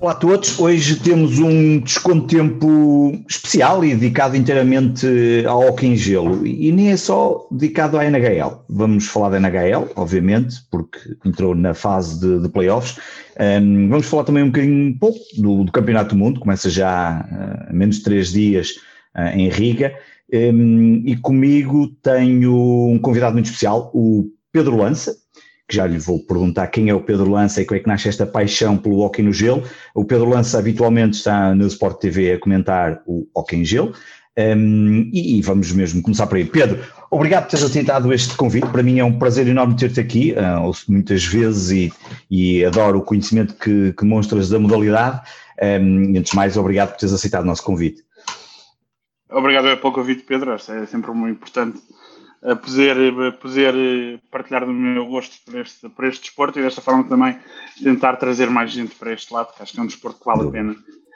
Olá a todos, hoje temos um desconto tempo especial e dedicado inteiramente ao hockey em gelo e nem é só dedicado à NHL. Vamos falar da NHL, obviamente, porque entrou na fase de, de playoffs. Um, vamos falar também um bocadinho pouco do, do Campeonato do Mundo, começa já uh, menos de três dias uh, em Riga. Um, e comigo tenho um convidado muito especial, o Pedro Lança, que já lhe vou perguntar quem é o Pedro Lança e como é que nasce esta paixão pelo hockey no gelo. O Pedro Lança habitualmente está no Sport TV a comentar o hockey em gelo. Um, e, e, vamos mesmo começar por aí. Pedro, obrigado por teres aceitado este convite. Para mim é um prazer enorme ter-te aqui. Uh, ouço muitas vezes e, e, adoro o conhecimento que, que mostras da modalidade. Um, antes de mais, obrigado por teres aceitado o nosso convite. Obrigado pelo convite, Pedro. É sempre muito importante a poder, a poder partilhar do meu gosto por este, por este desporto e desta forma também tentar trazer mais gente para este lado, que acho que é um desporto que vale a pena.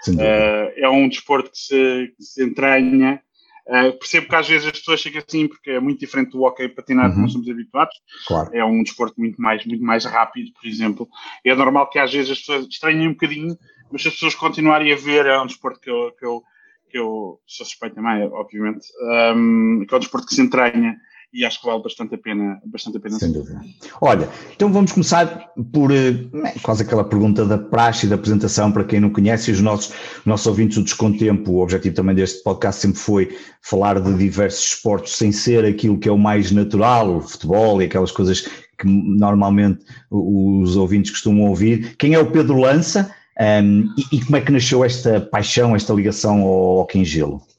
Uh, é um desporto que se, que se entranha. Uh, percebo que às vezes as pessoas ficam assim porque é muito diferente do hockey patinado uhum. que nós somos habituados. Claro. É um desporto muito mais, muito mais rápido, por exemplo. É normal que às vezes as pessoas estranhem um bocadinho, mas se as pessoas continuarem a ver, é um desporto que eu, que eu, que eu sou suspeito também, obviamente, um, que é um desporto que se entranha e acho que vale bastante a pena. Bastante a pena Sem dúvida. Olha, então vamos começar por eh, quase aquela pergunta da praxe e da apresentação para quem não conhece, os nossos, nossos ouvintes do Descontempo, o objetivo também deste podcast sempre foi falar de diversos esportes sem ser aquilo que é o mais natural, o futebol e aquelas coisas que normalmente os ouvintes costumam ouvir. Quem é o Pedro Lança um, e, e, como é que nasceu esta paixão, esta ligação ao hockey em gelo? Uh,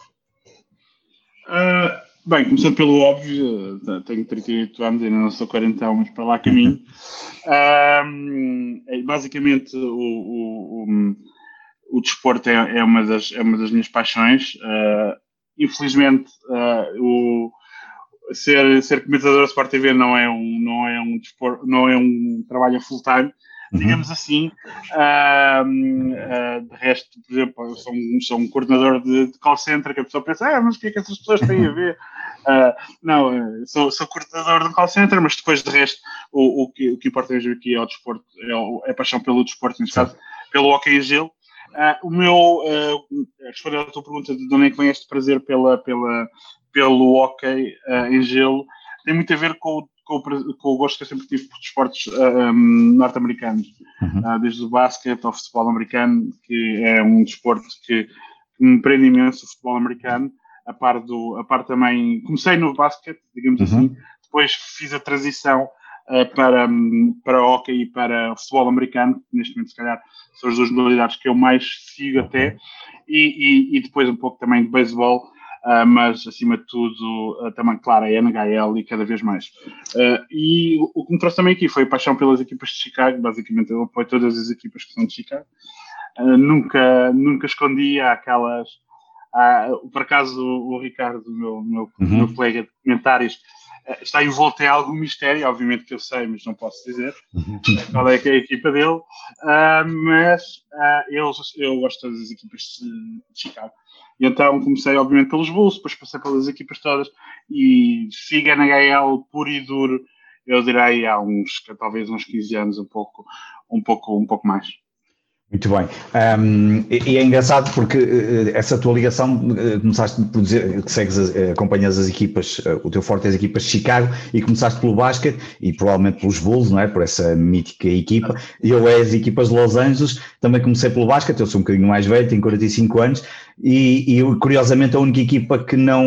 Bem, começando pelo óbvio, eh, tenho 38 anos, ainda não sou 40, mas para lá caminho. um, é, basicamente, o, o, o, o desporto é, é, uma das, é uma das minhas paixões. Uh, infelizmente, uh, o, ser, ser comentador da Sport TV não é um, não é um, desporto, não é um trabalho full-time. Digamos assim. Uh, uh, de resto, por exemplo, eu sou um, sou um coordenador de, de, call center que a pessoa pensa, ah, mas o que é que essas pessoas têm a ver? Uh, não, sou, sou coordenador de call center, mas depois de resto, o, o, que, o que importa mesmo aqui é o desporto, é, o, é a paixão pelo desporto, neste caso, pelo hockey em gelo. Uh, o meu, respondendo à tua pergunta de onde é que vem este prazer pela, pela, pelo hockey em gelo, tem muito a ver com, com, o, com o gosto que eu sempre tive por desportos uh, um, norte-americanos, uhum. uh, desde o basquete ao futebol americano, que é um desporto que, que me prende imenso o futebol americano, a par, do, a par também, comecei no basquete, digamos uhum. assim, depois fiz a transição para, para o hockey e para o futebol americano, neste momento se calhar são as duas modalidades que eu mais sigo até, e, e, e depois um pouco também de beisebol, Uh, mas acima de tudo uh, também, claro, a NHL e cada vez mais. Uh, e o, que me trouxe também aqui foi a paixão pelas equipas de Chicago, basicamente eu apoio todas as equipas que são de Chicago. nunca, nunca escondi aquelas. por acaso o, Ricardo, meu, meu, uhum. meu colega de comentários, está envolto em algum mistério, obviamente que eu sei, mas não posso dizer uhum. qual é que é a equipa dele, mas eu, eu gosto das equipas de Chicago. E então comecei, obviamente, pelos Bulls, depois passei pelas equipas todas e sigo NHL puro e duro, eu direi há uns, talvez uns 15 anos, um pouco, um pouco, um pouco mais. Muito bem. Um, e, é engraçado porque uh, essa tua ligação, uh, começaste por dizer que segues, acompanhas as equipas, o teu forte é as equipas de Chicago e começaste pelo basquete e provavelmente pelos Bulls, não é? Por essa mítica equipa. E eu é as equipas de Los Angeles, também comecei pelo basquete, eu sou um bocadinho mais velho, tenho 45 anos e, e curiosamente a única equipa que não,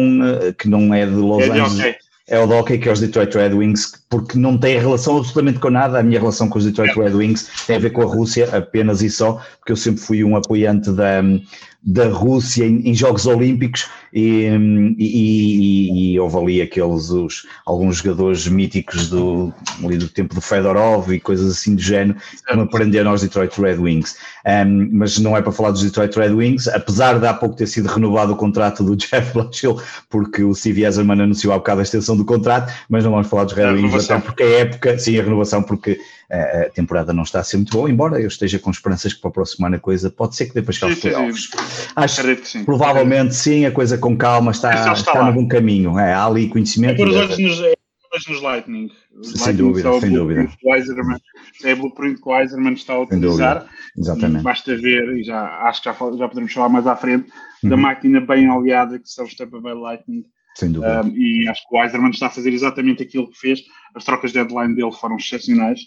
que não é de Los é Angeles. Okay é o Hockey, que é os Detroit Red Wings, porque não tem relação absolutamente com nada. A minha relação com os Detroit Red Wings tem a ver com a Rússia apenas e só, porque eu sempre fui um apoiante da, da Rússia em, em Jogos Olímpicos e, e, e, houve ali aqueles, os, alguns jogadores míticos do, ali do tempo do Fedorov e coisas assim do género que me aprenderam aos Detroit Red Wings. Um, mas não é para falar dos Detroit Red Wings, apesar de há pouco ter sido renovado o contrato do Jeff Blashill, porque o Steve Eiserman anunciou há bocado a extensão do contrato, mas não vamos falar dos Red Wings, até porque a época, sim, a renovação, porque a temporada não está a ser muito boa, embora eu esteja com esperanças que para a próxima semana a coisa pode ser que depois para os playoffs. Acho que sim. provavelmente sim, a coisa com calma está, está, está no bom caminho. É, há ali conhecimento. É os olhos nos, Lightning. Os sem Lightning dúvida, sem dúvida. Weiserman, é o blueprint que o Weiserman está a utilizar. Exatamente. basta ver, e já acho que já, já podemos falar mais à frente, uhum. da máquina bem aliada que são os Tampa Bay Lightning. Sem dúvida. Um, e acho que o Weiserman está a fazer exatamente aquilo que fez. As trocas de deadline dele foram excepcionais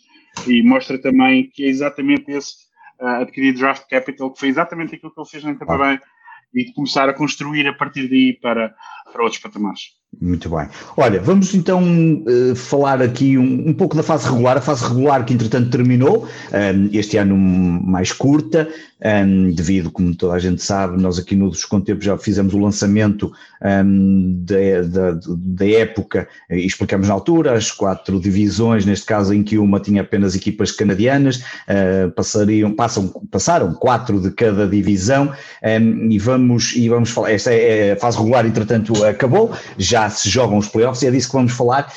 e mostra também que é exatamente esse uh, adquirir draft capital, que foi exatamente aquilo que ele fez na Tampa Bay e de começar a construir a partir daí para, para outros patamares. Muito bem. Olha, vamos então uh, falar aqui um, um, pouco da fase regular, a fase regular que entretanto terminou, um, este ano mais curta, um, devido, como toda a gente sabe, nós aqui no Descontempo já fizemos o lançamento da, da, da, época e explicamos na altura as quatro divisões, neste caso em que uma tinha apenas equipas canadianas, uh, passariam, passam, passaram quatro de cada divisão e vamos, e vamos falar, esta é a fase regular entretanto acabou, já já se jogam os playoffs é disso que vamos falar.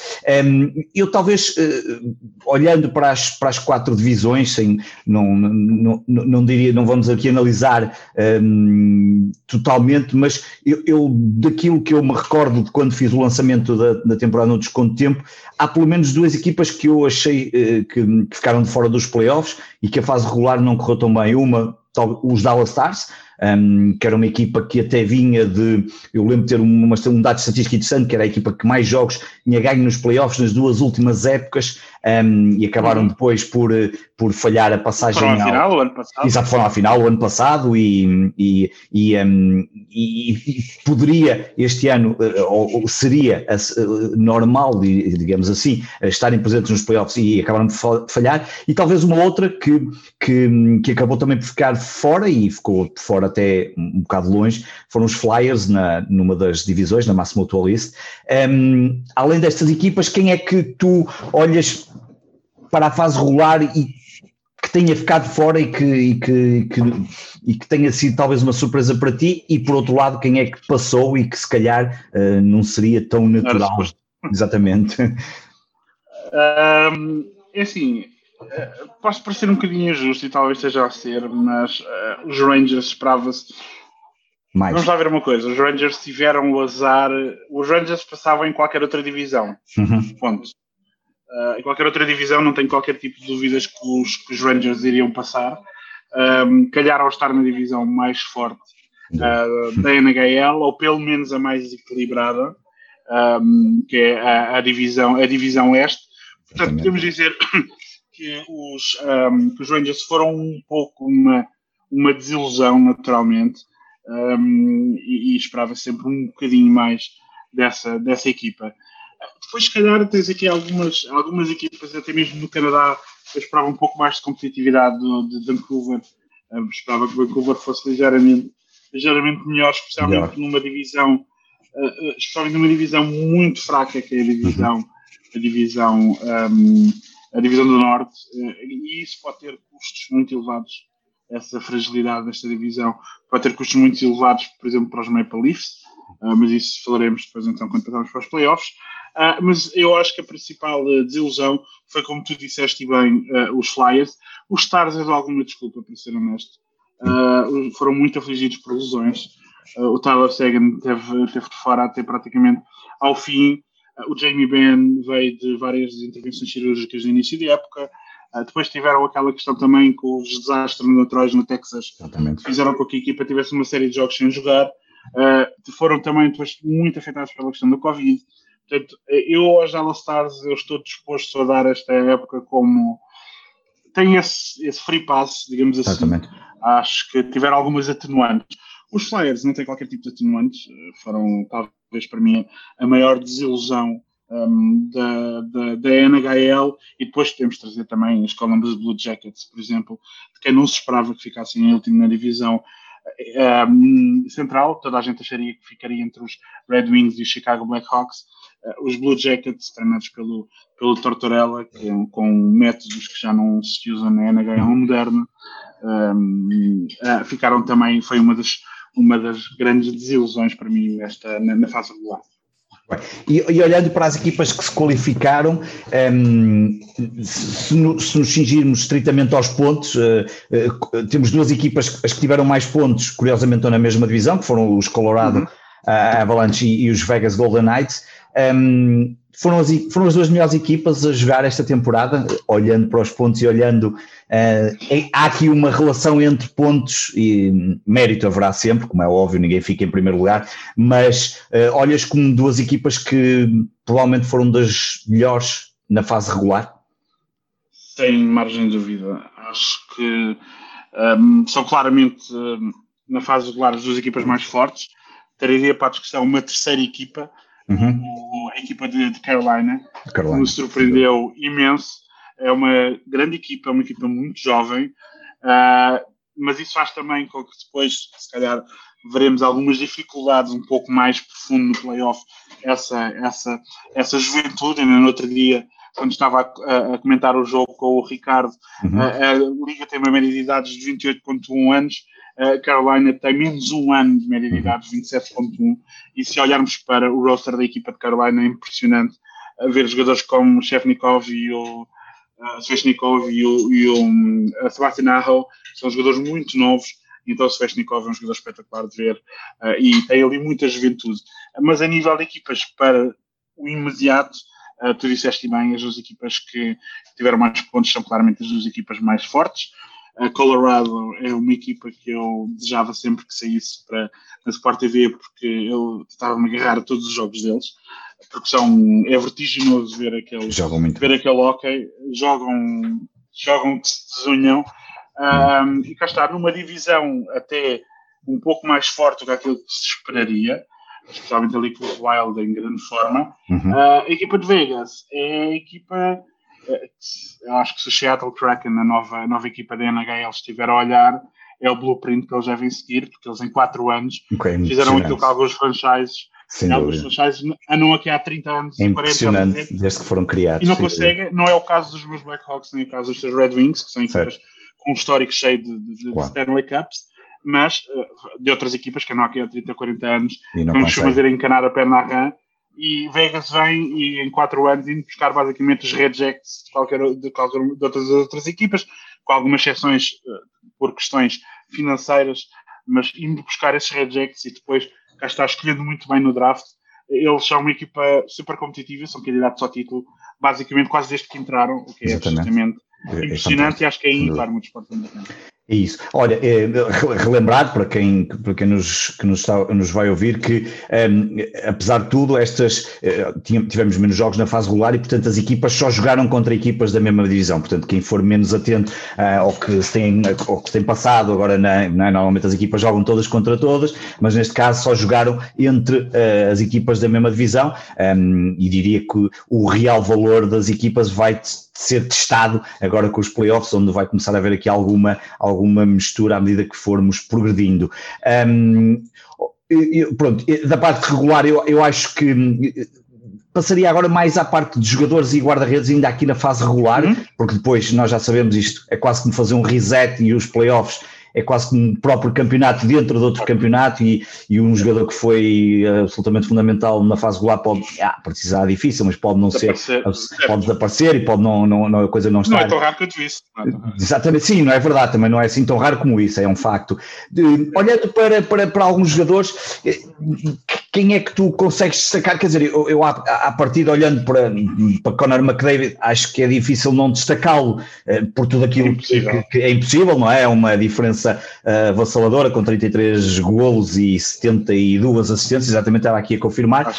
Um, eu talvez, uh, olhando para as, para as quatro divisões, sem, não, não, não, não diria, não vamos aqui analisar um, totalmente, mas eu, eu, daquilo que eu me recordo de quando fiz o lançamento da, da temporada no Desconto Tempo, há pelo menos duas equipas que eu achei uh, que, que ficaram de fora dos playoffs e que a fase regular não correu tão bem. Uma, os Dallas Stars, um, que era uma equipa que até vinha de. Eu lembro de ter uma, um dado estatístico interessante, que era a equipa que mais jogos tinha ganho nos playoffs nas duas últimas épocas um, e acabaram uhum. depois por, por falhar a passagem. Foram à final o ano passado. Exato, foram à final o ano passado e, e, e, um, e, e poderia este ano, eh, ou, seria eh, normal, digamos assim, estarem presentes nos playoffs e acabaram por falhar. E talvez uma outra que, que, que acabou também por ficar fora e ficou fora até um bocado longe, foram os Flyers na, numa das divisões, na Máxima Mutualist. Um, além destas equipas, quem é que tu olhas para a fase regular e que tenha ficado fora e que, e que, que, e que tenha sido talvez uma surpresa para ti, e por outro lado, quem é que passou e que se calhar uh, não seria tão natural. Exatamente. Um, é assim, eh, posso parecer um bocadinho injusto e talvez esteja a ser, mas uh, os Rangers esperava-se. Mais. Vamos lá ver uma coisa: os Rangers tiveram o azar. Os Rangers passavam em qualquer outra divisão. Uhum. Ponto. Uh, em qualquer outra divisão, não tenho qualquer tipo de dúvidas que os, que os Rangers iriam passar. Um, calhar ao estar na divisão mais forte uh, da NHL, ou pelo menos a mais equilibrada, um, que é a, a, divisão, a divisão Este. Portanto, podemos dizer que os, um, que os Rangers foram um pouco uma, uma desilusão, naturalmente, e, e esperava sempre um bocadinho mais dessa, dessa equipa. Depois, se calhar, tens aqui algumas, algumas equipas, até mesmo no Canadá, eu esperava um pouco mais de competitividade de, de Vancouver. Eu esperava que Vancouver fosse ligeiramente, ligeiramente melhor, especialmente melhor. numa divisão, uh, especialmente numa divisão muito fraca, que é a divisão, uhum. a divisão, um, a divisão do Norte, uh, e isso pode ter custos muito elevados. Essa fragilidade desta divisão pode ter custos muito elevados, por exemplo, para os Maple Leafs, uh, mas isso falaremos depois então quando passarmos para os playoffs. Uh, mas eu acho que a principal uh, desilusão foi, como tu disseste bem, uh, os Flyers. Os Stars é de alguma desculpa, para ser honesto. foram muito afligidos por lesões. o Tyler Sagan teve, teve de fora até praticamente ao fim. o Jamie Benn veio de várias intervenções cirúrgicas no início de época. depois tiveram aquela questão também com os desastres naturais no Texas. Exatamente. Fizeram com que a equipa tivesse uma série de jogos sem jogar. foram também depois muito afetados pela questão do Covid. Portanto, eu aos Dallas Stars eu estou disposto a dar esta época como tem esse, esse free pass, digamos assim. Exatamente. Acho que tiveram algumas atenuantes. Os Flyers não têm qualquer tipo de atenuantes, foram talvez para mim a maior desilusão um, da, da, da, NHL e depois podemos trazer também as Columbus Blue Jackets, por exemplo, de quem não se esperava que ficassem em último na divisão um, central, toda a gente acharia que ficaria entre os Red Wings e os Chicago Blackhawks, os Blue Jackets, treinados pelo, pelo Tortorella, que, é com métodos que já não se usam na NHL moderna, um, uh, ficaram também, foi uma das, uma das grandes desilusões para mim nesta, na, na fase regular. E, e, olhando para as equipas que se qualificaram, um, se, no, se, nos cingirmos estritamente aos pontos, uh, uh, temos duas equipas, as que tiveram mais pontos, curiosamente estão na mesma divisão, que foram os Colorado uhum. Avalanche e, e, os Vegas Golden Knights. Um, foram, as, foram as duas melhores equipas a jogar esta temporada, olhando para os pontos e olhando. Uh, há aqui uma relação entre pontos e mérito haverá sempre, como é óbvio, ninguém fica em primeiro lugar, mas uh, olhas como duas equipas que provavelmente foram das melhores na fase regular? Sem margem de dúvida. Acho que um, são claramente um, na fase regular as duas equipas mais fortes. Traria para a discussão uma terceira equipa Uhum. a equipa de, de Carolina, Carolina, nos surpreendeu imenso. É uma grande equipa, é uma equipa muito jovem, uh, mas isso faz também com que depois, se calhar, veremos algumas dificuldades um pouco mais profundo no playoff, essa, essa, essa juventude. Ainda no outro dia, quando estava a, a comentar o jogo com o Ricardo, uhum. a, a, Liga tem uma média de idades de 28,1 anos Carolina tem menos um ano de média de uhum. idade, 27.1, e se olharmos para o roster da equipa de Carolina é impressionante ver jogadores como o Shevnikov e o uh, Sveshnikov e o, e o uh, Sebastian Aho, são jogadores muito novos, então o Sveshnikov é um jogador espetacular de ver uh, e tem ali muita juventude. Mas a nível de equipas para o imediato, uh, tu disseste bem, as duas equipas que tiveram mais pontos são claramente as duas equipas mais fortes. A Colorado é uma equipa que eu desejava sempre que saísse para a Sport TV, porque eu estava-me a agarrar a todos os jogos deles, porque são, é vertiginoso ver aquele, jogam muito. ver aquele hockey, jogam, jogam que se desunham, um, e cá está, numa divisão até um pouco mais forte do que aquilo que se esperaria, especialmente ali com o Wild em grande forma. Uhum. Uh, a equipa de Vegas é a equipa eu acho que se o Seattle Kraken, a nova, a nova equipa da NHL, estiver a olhar, é o blueprint que eles devem seguir, porque eles em 4 anos okay, fizeram aquilo que alguns franchises, alguns franchises andam aqui há 30 anos, é 40 anos, desde que foram criados. E não conseguem, não é o caso dos meus Blackhawks, nem o caso dos seus Red Wings, que são equipas certo. com um histórico cheio de, de, de. Stanley Cups, mas eh, de outras equipas que andam aqui há 30, 40 anos, vamos fazer encanar a perna à rã, e Vegas vem e em quatro anos indo buscar basicamente os rejects de qualquer de, qualquer, de outras, outras equipas, com algumas exceções uh, por questões financeiras, mas indo buscar esses rejects e depois cá está escolhendo muito bem no draft. Eles são uma equipa super competitiva, são candidatos ao título, basicamente quase desde que entraram, o que é Exatamente. absolutamente é impressionante é e acho que é ímpar desporto americano. É isso. Olha, é, relembrar para quem, para quem nos, que nos, está, nos vai ouvir que, um, apesar de tudo, estas uh, tivemos menos jogos na fase regular e, portanto, as equipas só jogaram contra equipas da mesma divisão. Portanto, quem for menos atento uh, ao, que se tem, ao que tem passado, agora na, na, normalmente as equipas jogam todas contra todas, mas neste caso só jogaram entre as equipas da mesma divisão um, e diria que o real valor das equipas vai ser testado agora com os playoffs, onde vai começar a haver aqui alguma, alguma mistura à medida que formos progredindo. Um, eu, pronto, da parte regular, eu, eu acho que hum, passaria agora mais à parte de jogadores e guarda-redes, ainda aqui na fase regular, uhum. porque depois nós já sabemos isto, é quase como fazer um reset e os playoffs é quase como um próprio campeonato dentro de outro campeonato e, e um jogador que foi eh, absolutamente fundamental na fase regular pode ah, precisar difícil, mas pode não ser, pode desaparecer e pode não, não, não a coisa não estar. Não é tão raro quanto isso. É Exatamente, sim, não é verdade, também não é assim tão raro como isso, é um facto. Olhando para, para, para alguns jogadores, eh, quem é que tu consegues destacar? Quer dizer, eu, eu à, à partida olhando para, para Conor McDavid, acho que é difícil não destacá-lo eh, por tudo aquilo é que, que, é impossível, não é? É uma diferença uh, avassaladora com 33 golos e 72 assistências, exatamente estava aqui a confirmar,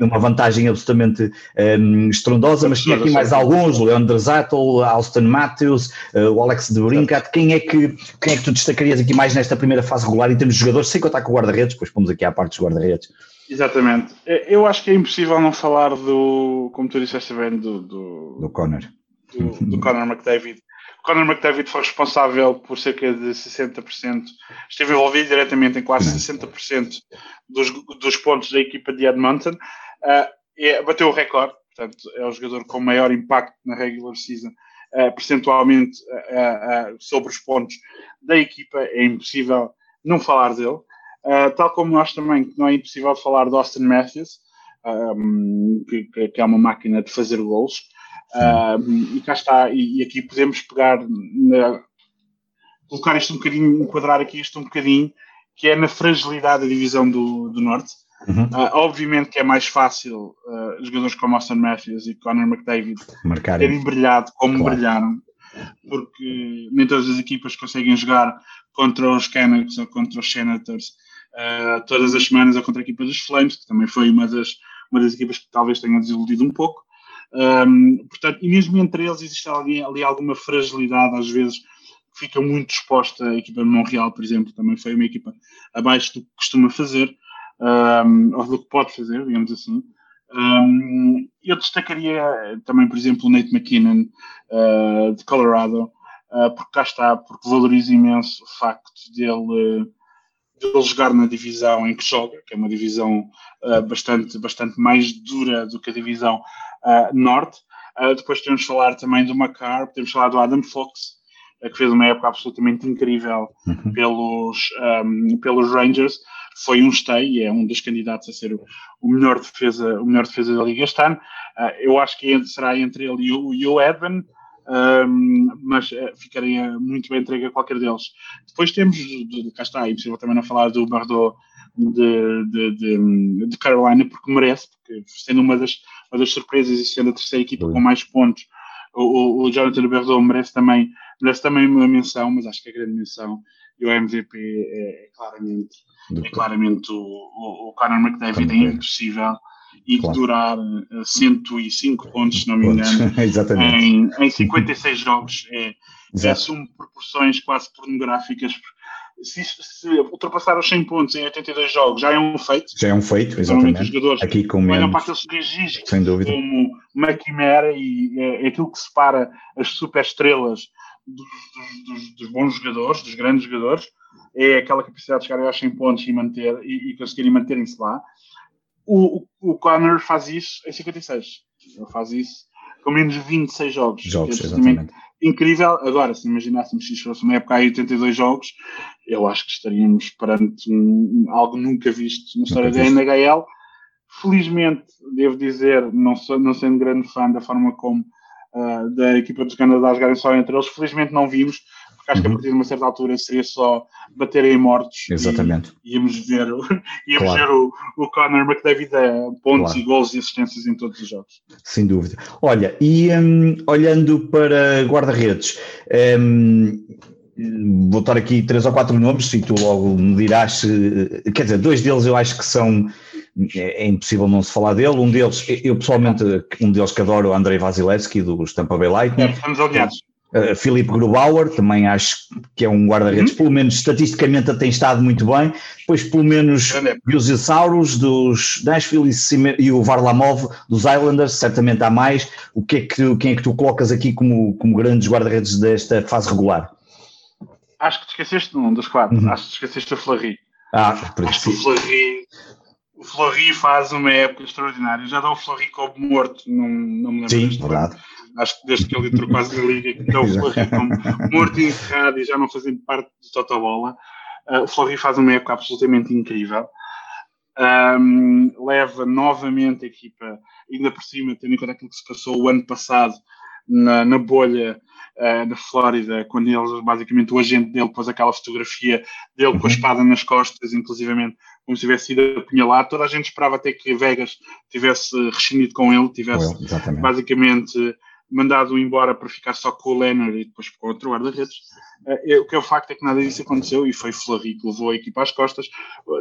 uma vantagem absolutamente um, ehm, estrondosa, mas tinha aqui mais alguns, Leandro Zattel, Austin Matthews, uh, o Alex de Brincat, quem é, que, quem é que tu destacarias aqui mais nesta primeira fase regular em termos de jogadores, sem contar com o guarda-redes, depois pomos aqui à parte dos guarda-redes. Exatamente. Eu acho que é impossível não falar do, como tu disseste bem, do, do, do Connor. Do, do Connor McDavid. O Connor McDavid foi responsável por cerca de 60%, esteve envolvido diretamente em quase 60% dos, dos pontos da equipa de Edmonton. Uh, e bateu o recorde, portanto, é o jogador com maior impacto na regular season, uh, percentualmente uh, sobre os pontos da equipa. É impossível não falar dele. Uh, tal como nós também, não é impossível falar de Austin Matthews, um, que, que, é uma máquina de fazer gols. Um, e cá está, e, e aqui podemos pegar, na, colocar isto um bocadinho, enquadrar aqui isto um bocadinho, que é na fragilidade da divisão do, do Norte. Uhum. Uh, obviamente que é mais fácil uh, jogadores como Austin Matthews e Conor McDavid Marcarem. terem brilhado como claro. brilharam, porque nem todas as equipas conseguem jogar contra os Canucks ou contra os Senators uh, todas as semanas ou contra a equipa dos Flames, que também foi uma das, uma das equipas que talvez tenha desiludido um pouco. Um, portanto, e mesmo entre eles existe ali, ali alguma fragilidade, às vezes, que fica muito exposta. A equipa de Montreal, por exemplo, também foi uma equipa abaixo do que costuma fazer, um, ou do que pode fazer, digamos assim. Um, eu destacaria também, por exemplo, o Nate McKinnon, uh, de Colorado, uh, porque cá está, porque valorizo imenso o facto dele, dele jogar na divisão em que joga, que é uma divisão uh, bastante, bastante mais dura do que a divisão norte. depois temos de falar também do Macar, temos de falar do Adam Fox, que fez uma época absolutamente incrível uhum. pelos, um, pelos Rangers. Foi um stay, é um dos candidatos a ser o, o melhor, defesa, o melhor defesa da Liga este ano. Uh, eu acho que será entre ele e o, e o Edwin, um, mas uh, ficaria muito bem entregue a qualquer deles. Depois temos, de, cá está, é impossível também não falar do Bardot de, de, de, de, Carolina, porque merece, porque sendo uma das, uma das surpresas e sendo a terceira equipa com mais pontos, o, o Jonathan Berdot merece também, merece também uma menção, mas acho que a grande menção e o MVP é, é claramente, é claramente o, o, o Conor McDavid, é impossível e claro. durar 105 eh, pontos, se não me engano, em, em 56 jogos. É, é, assume proporções quase pornográficas se, se, ultrapassar os 100 pontos em 82 jogos já é um feito. Já é um feito, exatamente. Os jogadores Aqui com menos, olham para aqueles registros sem dúvida. como uma quimera e é, é aquilo que separa as super estrelas dos, dos, dos, bons jogadores, dos grandes jogadores, é aquela capacidade de chegar aos 100 pontos e, manter, e, e conseguirem manterem-se lá. O, o, Connor faz isso em 56. Ele faz isso com menos de 26 jogos. Jogos, é exatamente incrível. Agora, se imaginássemos se fosse uma época aí 82 jogos, eu acho que estaríamos perante um, algo nunca visto na história da NHL. Felizmente, devo dizer, não, sou, não sendo grande fã da forma como uh, da equipa dos Canadá jogarem só entre eles, felizmente não vimos, porque acho uhum. que a uhum. partir de uma certa altura seria só bater em mortos. Exatamente. E íamos ver, o, íamos claro. ver o, o Conor McDavid a pontos claro. e gols e assistências em todos os jogos. Sem dúvida. Olha, e um, olhando para guarda-redes, um, vou estar aqui três ou quatro nomes, e tu logo me dirás, se, quer dizer, dois deles eu acho que são é, é, impossível não se falar dele. Um deles, eu pessoalmente, um deles que adoro, o Andrei Vasilevski, do Tampa Bay Lightning. É, estamos alinhados. Uh, Filipe Grubauer, também acho que é um guarda-redes, uhum. pelo menos estatisticamente tem estado muito bem. Depois, pelo menos, os Isauros dos Nashville e, o Varlamov dos Islanders, certamente há mais. O que é que, quem é que tu colocas aqui como, como grandes guarda-redes desta fase regular? Acho que te esqueceste de um dos quatro. Uhum. Acho que te esqueceste do Fleury. Ah, por Acho que o Fleury o Fleury faz uma época extraordinária. Já dá o Fleury como morto, não, não me lembro. Sim, verdade. Acho que desde que ele entrou quase na liga, que dá o como morto e encerrado e já não fazendo parte do Totobola. Uh, o Fleury faz uma época absolutamente incrível. Um, leva novamente a equipa, ainda por cima, tendo em conta aquilo que se passou o ano passado na, na bolha uh, da Flórida, quando ele, basicamente, o agente dele pôs aquela fotografia dele com a uhum. espada nas costas, inclusivamente como se tivesse sido apunhalado. Toda a gente esperava até que Vegas tivesse rescindido com ele, tivesse basicamente mandado embora para ficar só com o Leonard e depois com outro guarda-redes. Uh, o que é o facto é que nada disso aconteceu e foi Fleury que levou a equipa às costas,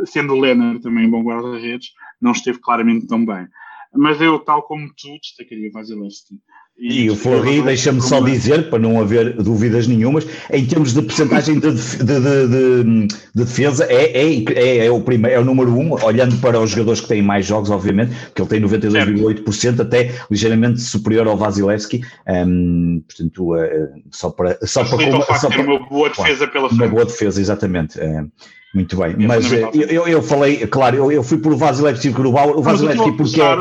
sendo o Leonard também bom guarda-redes, não esteve claramente tão bem. Mas eu, tal como tu, destacaria Vasilevski. E, e o Fleury, deixa-me só dizer, para não haver dúvidas nenhumas, em termos de percentagem de, de, de, de, defesa, é, é, é, é, o primeiro, é o número um, olhando para os jogadores que têm mais jogos, obviamente, porque ele tem 92,8%, até ligeiramente superior ao Vasilevski. Um, portanto, uh, só para. Só para, como, só para uma boa defesa pela frente. Uma boa defesa, exatamente. Uh, muito bem, é mas eu, eu, eu, falei, claro, eu, eu fui por Vasilevski e o Vasilevski porque. É,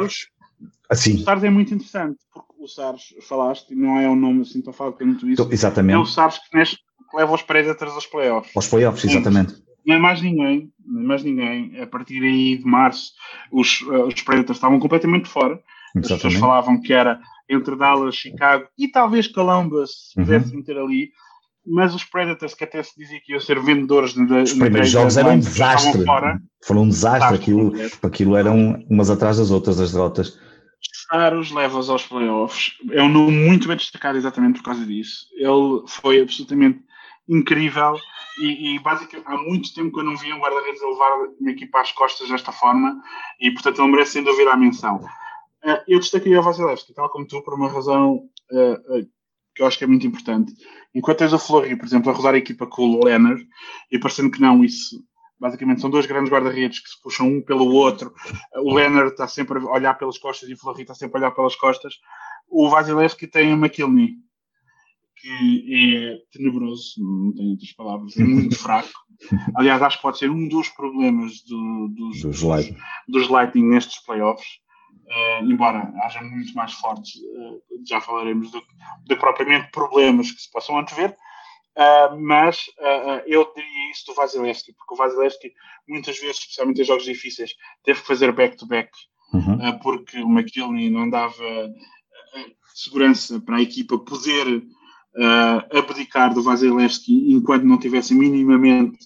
assim. O Stars é muito interessante, porque o Sares falaste, e não é um nome assim tão fácil, que muito isso. Então, exatamente. É o Sares que, neste, leva os Predators aos playoffs. Aos playoffs, exatamente. Não é mais ninguém, não é mais ninguém. A partir aí de março, os, uh, os Predators estavam completamente fora. Exatamente. As pessoas falavam que era entre Dallas, Chicago e talvez Columbus, se uhum. pudesse meter ali. mas os Predators, que até se dizia que iam ser vendedores de, Os primeiros jogos eram um desastre. Foram um desastre. Aquilo, aquilo eram umas atrás das outras, as derrotas. Os leva-os aos playoffs. É um nome muito bem destacado exatamente por causa disso. Ele foi absolutamente incrível e, e basicamente há muito tempo que eu não via um guarda-redes a levar uma equipa às costas desta forma e portanto ele merece sem dúvida a menção. Uh, eu destaquei o Vasilevski, tal como tu, por uma razão uh, uh, que eu acho que é muito importante. Enquanto tens o Fleury, por exemplo, a rodar a equipa com o Leonard, e parecendo que não, isso basicamente são dois grandes guarda-redes que se puxam um pelo outro. O Leonard está sempre a olhar pelas costas e o Fleury está sempre a olhar pelas costas. O Vasilevski tem o McKilney, que é tenebroso, não tenho outras palavras, é muito fraco. Aliás, acho que pode ser um dos problemas do, dos, dos, dos, dos Lightning nestes playoffs. Uh, embora haja muito mais fortes, uh, já falaremos do, de propriamente problemas que se possam antever, uh, mas eu diria isso do Vasilevski, porque o Vasilevski muitas vezes, especialmente em jogos difíceis, teve que fazer back-to-back, uhum. porque o McKinney não dava segurança para a equipa poder abdicar do Vasilevski enquanto não tivesse minimamente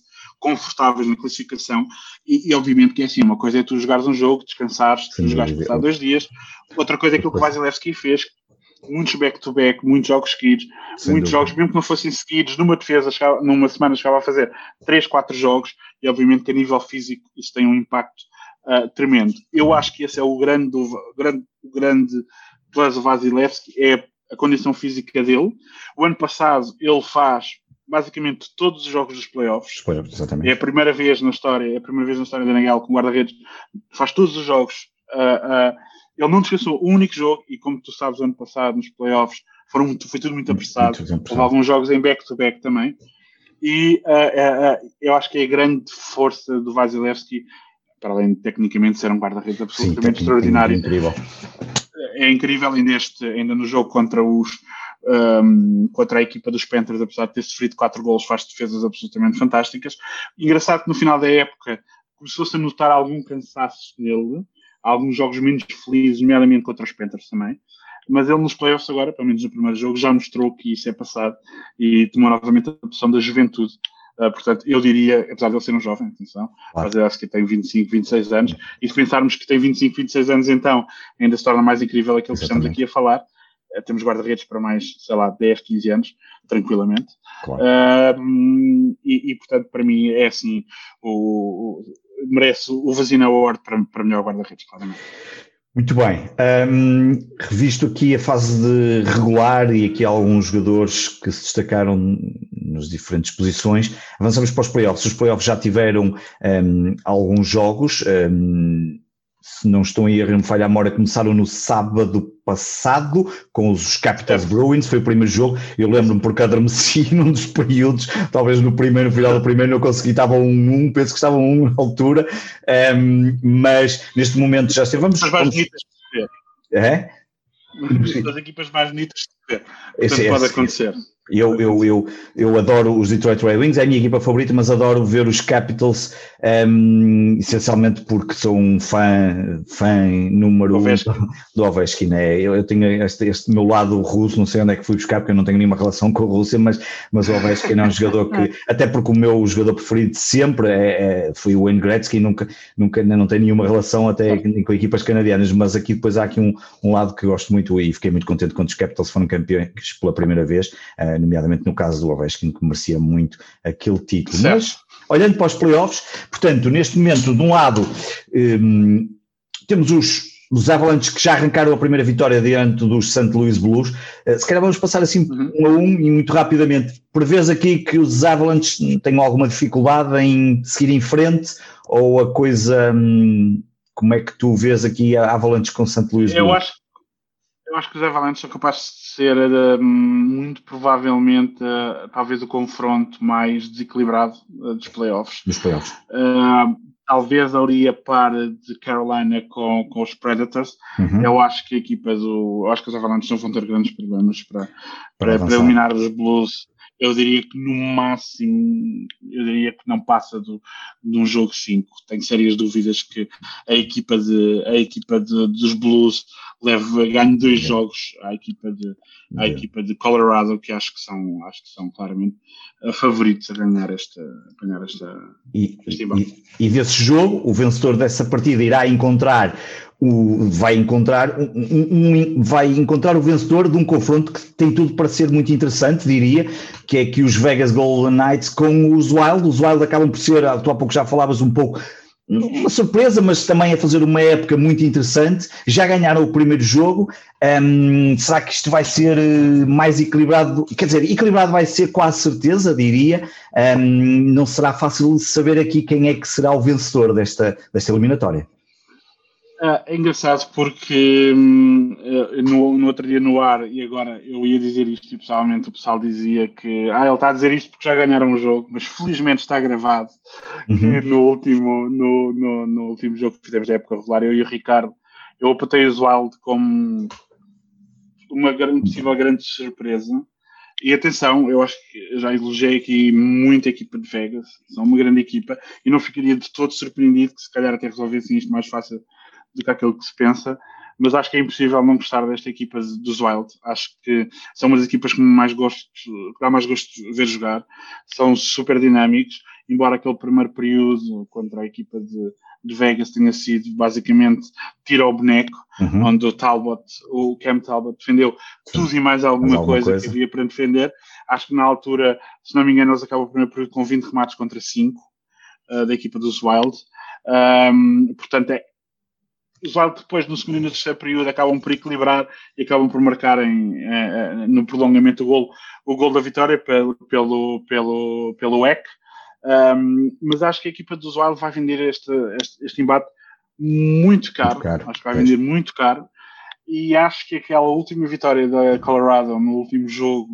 confortáveis na classificação. E, e, obviamente que é assim, uma coisa é tu jogares um jogo, descansares, tu jogares passar dois dias, outra coisa é aquilo que o Vasilevski fez, muitos back-to-back, -back, muitos jogos seguidos, Sem muitos dúvida. jogos, mesmo que não fossem seguidos, numa defesa, numa semana chegava a fazer 3, 4 jogos, e obviamente que a nível físico isso tem um impacto uh, tremendo. Eu acho que esse é o grande, o grande, o grande plus Vasilevski, é a condição física dele. O ano passado ele faz basicamente todos os jogos dos playoffs. playoffs exatamente. É a primeira vez na história, é a primeira vez na história da NHL que um guarda-redes faz todos os jogos. Uh, uh, ele não descansou um único jogo e como tu sabes, ano passado nos playoffs foram, foi tudo muito apressado. Houve alguns jogos em back-to-back -back também. E uh, eu acho que é a grande força do Vasilevski, para além de tecnicamente ser um guarda-redes absolutamente Sim, extraordinário. É incrível. É incrível ainda, este, ainda no jogo contra os um, contra a equipa dos Panthers, apesar de ter sofrido quatro gols, faz defesas absolutamente fantásticas. Engraçado que no final da época começou-se a notar algum cansaço nele, alguns jogos menos felizes, nomeadamente contra os Panthers também. Mas ele nos playoffs agora, pelo menos no primeiro jogo, já mostrou que isso é passado e tomou novamente a posição da juventude. Uh, portanto, eu diria, apesar de ele ser um jovem, atenção, claro. mas eu acho que tem 25, 26 anos, e se pensarmos que tem 25, 26 anos, então ainda se torna mais incrível aquilo que estamos aqui a falar. Eh, temos guarda-redes para mais, sei lá, 10, 15 anos, tranquilamente. Claro. Uh, e, e, portanto, para mim é assim, o, o merece o Vazina Award para, para melhor guarda-redes, claramente. Muito bem. Um, revisto aqui a fase de regular e aqui alguns jogadores que se destacaram nas diferentes posições. Avançamos para os playoffs. Os playoffs já tiveram um, alguns jogos. Um, se não estão em erro, me falha a memória, começaram no sábado passado com os Capitals Bruins, foi o primeiro jogo, eu lembro-me porque adormeci num dos períodos, talvez no primeiro, no final do primeiro não consegui, estava um 1, penso que estava um na altura, um, mas neste momento já estivemos... As mais bonitas de ver. É? As equipas mais bonitas de ver. Portanto, pode acontecer. Eu, eu, eu, eu adoro os Detroit Red Wings, é a minha equipa favorita, mas adoro ver os Capitals, um, essencialmente porque sou um fã, fã número Ovechkin. um do Ovechkin. Né? Eu, eu tenho este, este meu lado russo, não sei onde é que fui buscar, porque eu não tenho nenhuma relação com a Rússia, mas, mas o Ovechkin é um jogador que, até porque o meu jogador preferido sempre é, é, foi o Wayne Gretzky, nunca, nunca não tem nenhuma relação até com equipas canadianas, mas aqui depois há aqui um, um lado que gosto muito e fiquei muito contente quando os Capitals foram campeões pela primeira vez. Uh, nomeadamente no caso do Ovechkin, que merecia muito aquele título. Certo. Mas, olhando para os playoffs, portanto, neste momento, de um lado, um, temos os, os Avalanche que já arrancaram a primeira vitória diante dos St. Louis Blues. Uh, se calhar vamos passar assim uhum. um a um e muito rapidamente. Prevês aqui que os Avalanche tenham alguma dificuldade em seguir em frente ou a coisa. Hum, como é que tu vês aqui a Avalanche com St. Louis Blues? Eu acho, eu acho que os Avalanche são capazes de ser uh, muito provavelmente uh, talvez o confronto mais desequilibrado uh, dos playoffs. Dos playoffs. talvez ali a par de Carolina com, com os Predators. Uhum. Eu acho que a equipa do. Acho que os Avalanche não vão ter grandes problemas para, para, para, para eliminar os Blues. Eu diria que no máximo, eu diria que não passa do, de um jogo 5. Tenho sérias dúvidas que a equipa, de, a equipa de, dos Blues leve, ganhe dois jogos à equipa, de, à equipa de Colorado, que acho que são, acho que são claramente favoritos a ganhar esta, a ganhar esta, e, e, e desse jogo, o vencedor dessa partida irá encontrar o, vai encontrar um, um, vai encontrar o vencedor de um confronto que tem tudo para ser muito interessante, diria, que é que os Vegas Golden Knights com os Wild, os Wild acabam por ser, tu há pouco já falavas um pouco uma surpresa, mas também a fazer uma época muito interessante. Já ganharam o primeiro jogo. Um, será que isto vai ser eh, mais equilibrado? Quer dizer, equilibrado vai ser quase certeza, diria. Um, não será fácil saber aqui quem é que será o vencedor desta, desta eliminatória. Ah, é engraçado porque hum, eh, no, no, outro dia no ar, e agora eu ia dizer isto e pessoalmente o pessoal dizia que ah, ele está a dizer isto porque já ganharam o jogo, mas felizmente está gravado uhum. no, último, no, no, no, último jogo que fizemos da época regular, eu e o Ricardo, eu apontei o Wild como uma grande, possível grande surpresa. E atenção, eu acho que já elogiei aqui muita equipa de Vegas, são uma grande equipa, e não ficaria de todo surpreendido que se calhar até resolvessem isto mais fácil do que aquilo que se pensa, mas acho que é impossível não gostar desta equipa dos Wild. Acho que são uma das equipas que mais gosto, que dá mais gosto de ver jogar. São super dinâmicos, embora aquele primeiro período contra a equipa de, de Vegas tenha sido basicamente tiro ao boneco, uhum. onde o Talbot, o Cam Talbot defendeu Sim. tudo e mais alguma, mais alguma coisa, coisa, que havia para defender. Acho que na altura, se não me engano, eles acabam o primeiro período com 20 remates contra 5 uh, eh, da equipa dos Wild. Um, portanto, é, Wild depois no segundo e no terceiro período acabam por equilibrar e acabam por marcar em, eh, no prolongamento o gol, o gol da vitória pelo, pelo, pelo, pelo EC. Um, mas acho que a equipa dos Wild vai vender este, este, este embate muito caro. muito caro. Acho que vai vender muito caro. E acho que aquela última vitória da Colorado no último jogo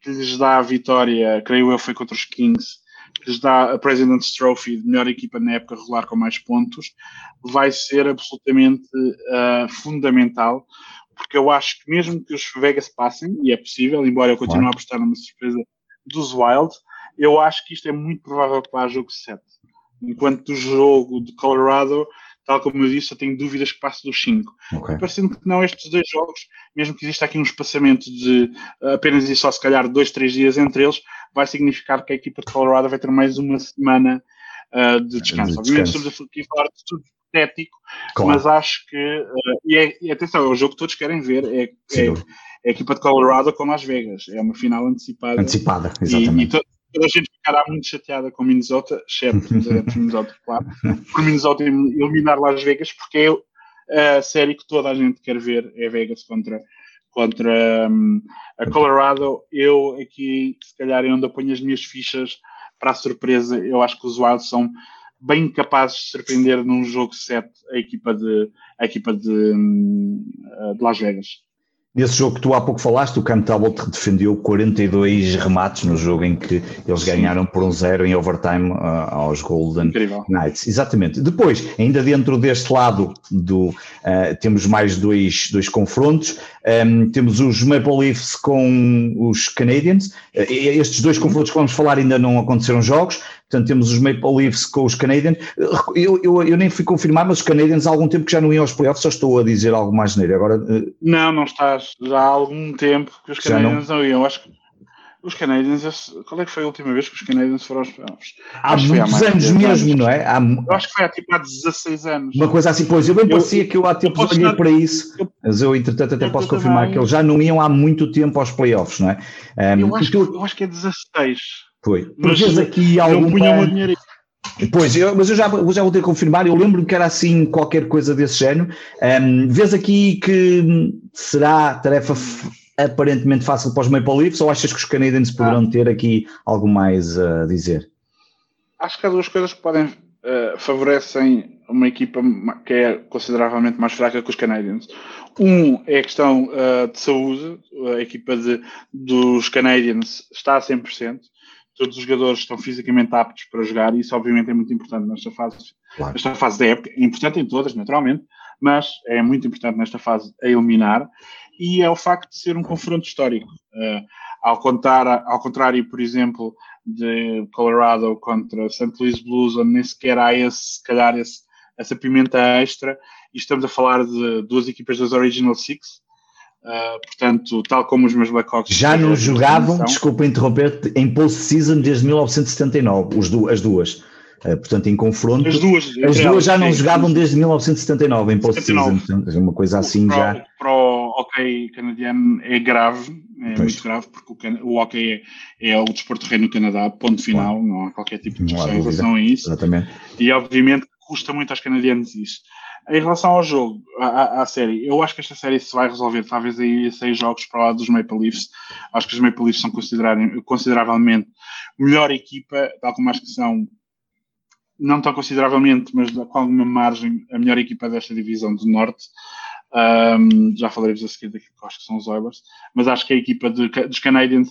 que lhes dá a vitória, creio eu, foi contra os Kings lhes dá a President's Trophy de melhor equipa na época regular com mais pontos, vai ser absolutamente uh, fundamental, porque eu acho que mesmo que os Vegas passem, e é possível, embora eu continue a apostar numa surpresa dos Wild, eu acho que isto é muito provável que vá a jogo 7. Enquanto o jogo de Colorado tal como eu disse, eu tenho dúvidas que passe dos 5. Okay. Parecendo que não, estes dois jogos, mesmo que exista aqui um espaçamento de apenas e só se calhar dois, três dias entre eles, vai significar que a equipa de Colorado vai ter mais uma semana uh, de descanso. De Obviamente estamos aqui a falar de tudo hipotético, claro. mas acho que, uh, e, é, e, atenção, é o jogo que todos querem ver, é, é, é, a equipa de Colorado com Las Vegas, é uma final antecipada. Antecipada, exatamente. E, e toda a gente ficará muito chateada com Minnesota, exceto de Minnesota, claro, por Minnesota eliminar Las Vegas, porque é a série que toda a gente quer ver é Vegas contra, contra um, a Colorado. Eu aqui, se calhar, é onde aponho as minhas fichas para a surpresa. Eu acho que os Wild são bem capazes de surpreender num jogo 7 a equipa de, a equipa de, hum, de Las Vegas. Nesse jogo que tu há pouco falaste, o Cam Talbot defendeu 42 remates no jogo em que eles ganharam por um zero em overtime uh, aos Golden Incrível. Knights. Exatamente. Depois, ainda dentro deste lado do uh, temos mais dois, dois confrontos. Um, temos os Maple Leafs com os Canadiens. Uh, estes dois confrontos que vamos falar ainda não aconteceram jogos. Portanto, temos os Maple Leafs com os Canadiens. Eu, eu, eu nem fui confirmar, mas os Canadiens há algum tempo que já não iam aos playoffs, só estou a dizer algo mais nele. Agora, uh... Não, não estás. Já há algum tempo que os Canadiens não... não iam. Acho que os Canadiens, qual é que foi a última vez que os Canadiens foram aos playoffs? Há muitos anos mesmo, anos. não é? Há... Eu acho que foi há tipo há 16 anos. Uma coisa assim, pois, eu bem eu, parecia que eu há tempo olhei para isso, eu, mas eu entretanto até posso confirmar também. que eles já não iam há muito tempo aos playoffs, não é? Um, eu, acho, tu... eu acho que é 16. Foi. Mas vês aqui algum. Não dinheiro Pois, eu, mas eu já, eu já vou ter que confirmar, eu lembro-me que era assim qualquer coisa desse género. Um, vês aqui que será tarefa aparentemente fácil para os Maple Leafs ou achas que os Canadiens poderão ah. ter aqui algo mais a dizer? Acho que há duas coisas que podem uh, favorecem uma equipa que é consideravelmente mais fraca que os Canadiens. Um é a questão uh, de saúde, a equipa de, dos Canadiens está a 100%, todos os jogadores estão fisicamente aptos para jogar, e isso obviamente é muito importante nesta fase, claro. nesta fase da época, é importante em todas, naturalmente, mas é muito importante nesta fase a eliminar, e é o facto de ser um confronto histórico. Uh, Ao, contar, ao contrário, por exemplo, de Colorado contra St. Louis Blues, onde nem sequer há esse, se calhar, esse, essa pimenta extra, e estamos a falar de duas equipas das Original Six, uh, portanto, tal como os meus Blackhawks. Já não jogavam, desculpa interromper, em post-season desde 1979, os du as duas. Uh, portanto, em confronto. As duas, as duas já não jogavam desde 1979 em postseason. É uma coisa assim pro, já. Para o hockey canadiano é grave, é pois. muito grave, porque o, can... o hockey é, é, o desporto rei no Canadá, ponto final, claro. não há qualquer tipo de discussão em relação a isso. Exatamente. E obviamente custa muito aos canadianos isso. Em relação ao jogo, à, à, série, eu acho que esta série se vai resolver talvez aí seis jogos para o lado dos Maple Leafs. Acho que os Maple Leafs são consideravelmente melhor equipa, tal como acho que são não tão consideravelmente, mas com alguma margem, a melhor equipa desta divisão do Norte. Um, já falaremos a seguir daquilo que acho que são os Oilers, mas acho que a equipa de, dos Canadiens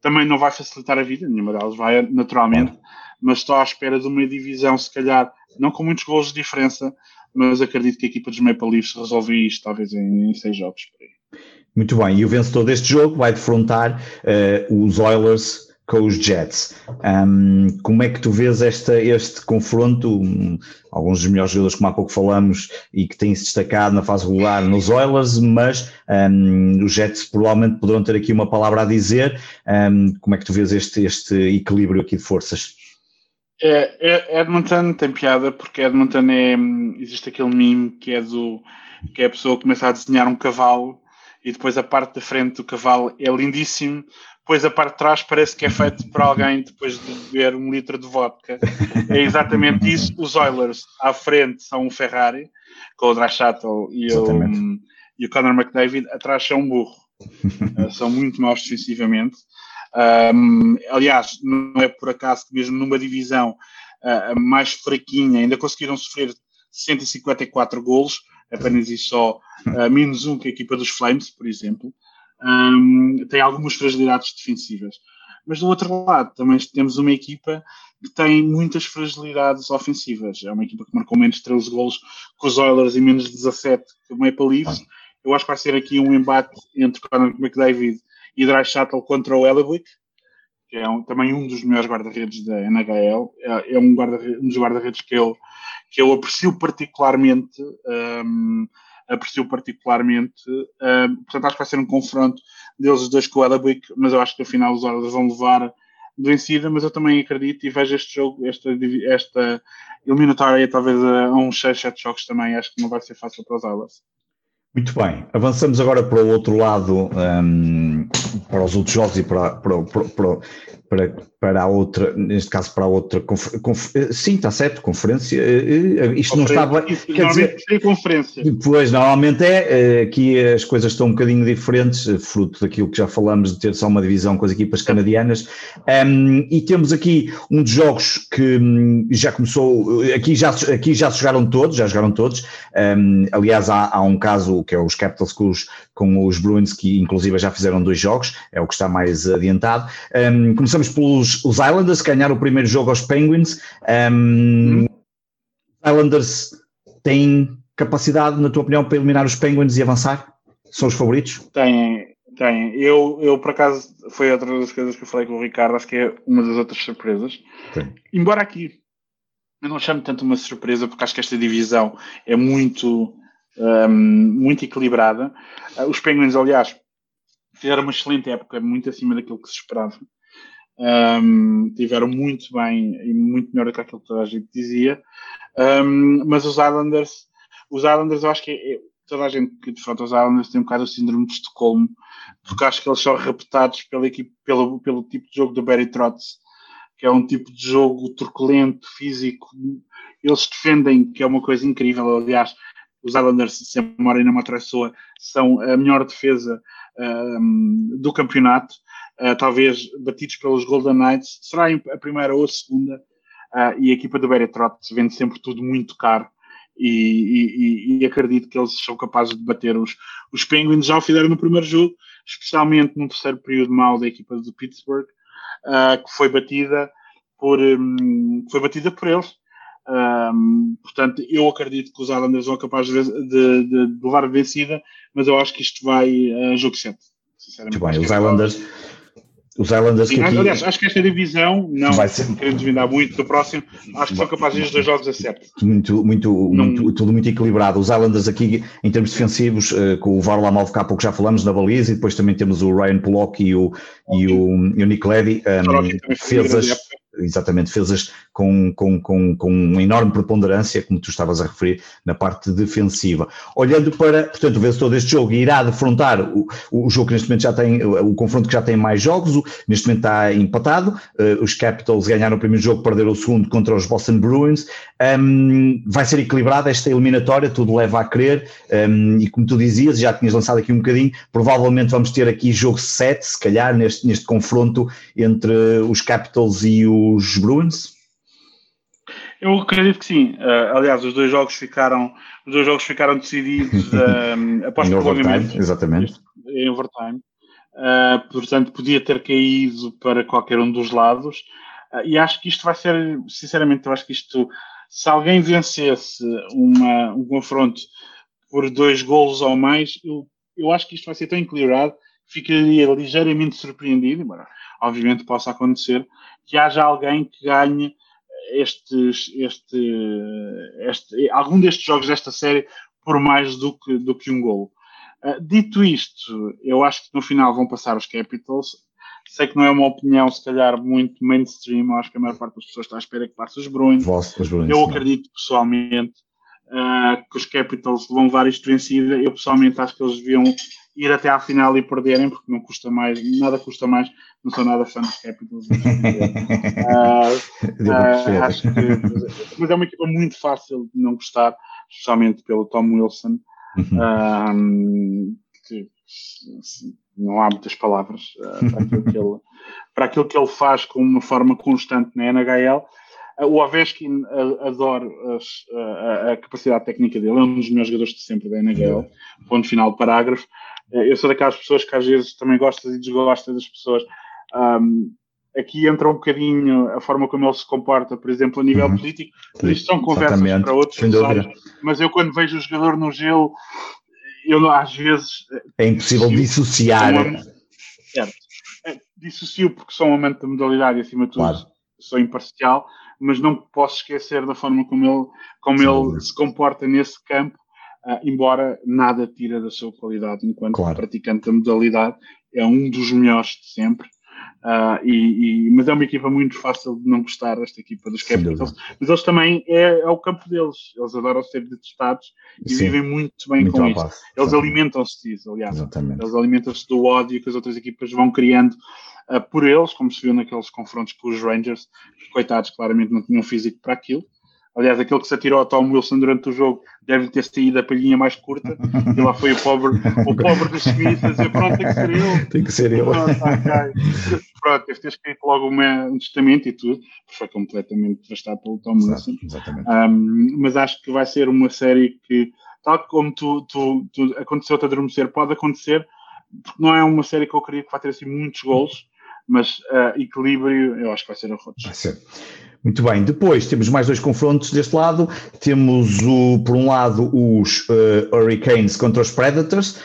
também não vai facilitar a vida, nenhuma delas vai naturalmente, mas estou à espera de uma divisão, se calhar, não com muitos gols de diferença, mas acredito que a equipa dos Maple Leafs resolve isto talvez em, em seis jogos. Muito bem, e o vencedor deste jogo vai defrontar uh, os Oilers com os Jets. Um, como é que tu vês esta, este confronto? Alguns dos melhores jogadores, como há pouco falamos, e que têm se destacado na fase regular nos Oilers, mas um, os Jets provavelmente poderão ter aqui uma palavra a dizer. como é que tu vês este, este equilíbrio aqui de forças? É, é, Edmonton tem piada porque Edmonton é. Existe aquele meme que é do que é a pessoa que começa a desenhar um cavalo e depois a parte da frente do cavalo é lindíssimo, depois a parte de trás parece que é feito por alguém depois de beber um litro de vodka. É exatamente isso. Os Oilers à frente são um Ferrari, com o Drachattel e o, e o Conor McDavid, atrás são um burro. são muito maus defensivamente. Um, aliás, não é por acaso que mesmo numa divisão uh, mais fraquinha ainda conseguiram sofrer 154 golos, apenas e só uh, menos um que a equipa dos Flames, por exemplo um, tem algumas fragilidades defensivas. Mas do outro lado, também temos uma equipa que tem muitas fragilidades ofensivas. É uma equipa que marcou menos 13 golos com os Oilers e menos 17 com o Maple Leafs. Eu acho que vai ser aqui um embate entre Conor McDavid e Dry Shuttle contra o Ellewick, que é um, também um dos melhores guarda-redes da NHL. É, é um, guarda um dos guarda-redes que eu, que eu aprecio particularmente. Um, aprecio particularmente. Uh, portanto, acho que vai ser um confronto deles dois com o Adabuik, mas eu acho que afinal os Oilers vão levar vencida, mas eu também acredito e vejo este jogo, esta, esta eliminatória talvez a uns 6, 7 jogos também, acho que não vai ser fácil para os Oilers. Muito bem, avançamos agora para o outro lado, um, para os outros jogos e para, para, para, para, para a outra, neste caso para a outra, conf, conf, sim, está certo, conferência, eh, eh, isto não estava, quer dizer, conferência. Pois, normalmente é, eh, aqui as coisas estão um bocadinho diferentes, fruto daquilo que já falamos de ter só uma divisão com as equipas canadianas, um, e temos aqui um dos jogos que hum, já começou, aqui já, aqui já se jogaram todos, já jogaram todos, um, aliás há, há um caso que é os Capitals com os, com os Bruins, que inclusive já fizeram dois jogos, é o que está mais adiantado, um, começamos pelos os Islanders, que ganharam o primeiro jogo aos Penguins. Um, Islanders têm capacidade, na tua opinião, para eliminar os Penguins e avançar? São os favoritos? Têm, têm. Eu, eu, por acaso, foi outra das coisas que eu falei com o Ricardo, acho que é uma das outras surpresas. Sim. Embora aqui eu não chamo tanto uma surpresa, porque acho que esta divisão é muito, muito equilibrada. Os Penguins, aliás, fizeram uma excelente época, muito acima daquilo que se esperava. Um, tiveram muito bem e muito melhor do que aquilo que toda a gente dizia. Um, mas os Islanders, os Islanders, eu acho que é, toda a gente que defronta os Islanders tem um bocado o síndrome de Estocolmo, porque acho que eles são reputados pela equipe, pelo, pelo tipo de jogo do Barry Trotz, que é um tipo de jogo truculento, físico. Eles defendem, que é uma coisa incrível. Aliás, os Islanders, se a memória não me atraiçoa, são a melhor defesa um, do campeonato uh, talvez batidos pelos Golden Knights, será a primeira ou a segunda, uh, e a equipa do Beretrot vende sempre tudo muito caro. E, e, e, acredito que eles são capazes de bater os, os Penguins. Já o fizeram no primeiro jogo, especialmente no terceiro período mal da equipa do Pittsburgh, uh, que foi batida por, um, foi batida por eles. Um, portanto, eu acredito que os Islanders são capazes de, de, de, levar a vencida, mas eu acho que isto vai a jogo 7. Sinceramente, Muito bem, os Islanders Os Islanders Sim, que aqui... Aliás, acho que esta divisão, não vai ser... querendo desvendar muito do próximo, acho que são capazes de dois jogos a certo. Muito, muito, não... muito, tudo muito equilibrado. Os Islanders aqui, em termos defensivos, uh, com o Varlamov, que há pouco já falamos, na baliza, e depois também temos o Ryan Pollock e o, e o, e o Nick Levy, um, defesas exatamente, defesas com, com, com, com uma enorme preponderância, como tu estavas a referir, na parte defensiva. Olhando para, portanto, o vencedor deste jogo irá defrontar o, o jogo que neste momento já tem, o, o confronto que já tem mais jogos, o, neste momento está empatado, uh, os Capitals ganharam o primeiro jogo, perderam o segundo contra os Boston Bruins, um, vai ser equilibrada esta eliminatória, tudo leva a crer, um, e como tu dizias, já tinhas lançado aqui um bocadinho, provavelmente vamos ter aqui jogo 7, se calhar, neste, neste confronto entre os Capitals e os Bruins? Eu acredito que sim. Uh, aliás, os dois jogos ficaram, os dois jogos ficaram decididos uh, após em prolongamento. Exatamente. Em overtime. Uh, portanto, podia ter caído para qualquer um dos lados. Uh, e acho que isto vai ser, sinceramente, eu acho que isto, se alguém vencesse uma, um confronto por dois golos ou mais, eu, eu acho que isto vai ser tão equilibrado que ficaria ligeiramente surpreendido, embora obviamente possa acontecer, que haja alguém que ganhe estes, este, este, algum destes jogos desta série por mais do que, do que um gol. Uh, dito isto, eu acho que no final vão passar os Capitals. Sei que não é uma opinião, se calhar, muito mainstream. Acho que a maior parte das pessoas está à espera que passe os Bruins. os Bruins eu não. acredito pessoalmente uh, que os Capitals vão levar isto vencida. Eu pessoalmente acho que eles deviam ir até à final e perderem, porque não custa mais, nada custa mais, não sou nada fã dos Capitals. uh, uh, acho que, mas é uma equipa muito fácil de não gostar, especialmente pelo Tom Wilson. Uhum. Uh, que, não há muitas palavras para, aquilo que ele, para aquilo que ele faz com uma forma constante na NHL. O Ovechkin adora a, a, capacidade técnica dele, é um dos melhores jogadores de sempre da NHL. Ponto final, parágrafo. Eu sou daquelas pessoas que às vezes também gostas e desgostas das pessoas. Um, aqui entra um bocadinho a forma como ele se comporta, por exemplo, a nível uhum. político. Mas isto são conversas Exatamente. para outros episódios. Mas eu, quando vejo o jogador no gelo, eu às vezes. É impossível dissociar. certo. É, dissocio porque sou um amante da modalidade e, acima de tudo, claro. sou imparcial, mas não posso esquecer da forma como ele, como ele se comporta nesse campo Uh, embora nada tira da sua qualidade enquanto claro. praticante da modalidade, é um dos melhores de sempre. Uh, e, e, mas é uma equipa muito fácil de não gostar, esta equipa dos Capitals. Mas eles também é, é, o campo deles. Eles adoram ser detestados e Sim. vivem muito bem muito com isso. Eles alimentam-se disso, aliás. Exatamente. Eles alimentam-se do ódio que as outras equipas vão criando uh, por eles, como se viu naqueles confrontos com os Rangers, que, coitados, claramente não tinham físico para aquilo. Aliás, aquele que se atirou ao Tom Wilson durante o jogo deve ter saído a palhinha mais curta. E lá foi o pobre, o pobre do Smith a dizer: Pronto, tem que ser ele. Tem que ser ele. Pronto, okay. Pronto deve ter escrito logo um testamento e tudo. Foi completamente devastado pelo Tom Wilson. Exatamente. Um, mas acho que vai ser uma série que, tal como tu, tu, tu aconteceu-te adormecer, pode acontecer, porque não é uma série que eu queria que vai ter assim muitos gols, mas uh, equilíbrio eu acho que vai ser a Rotos. Vai ser. Muito bem, depois temos mais dois confrontos deste lado. Temos, o, por um lado, os uh, Hurricanes contra os Predators.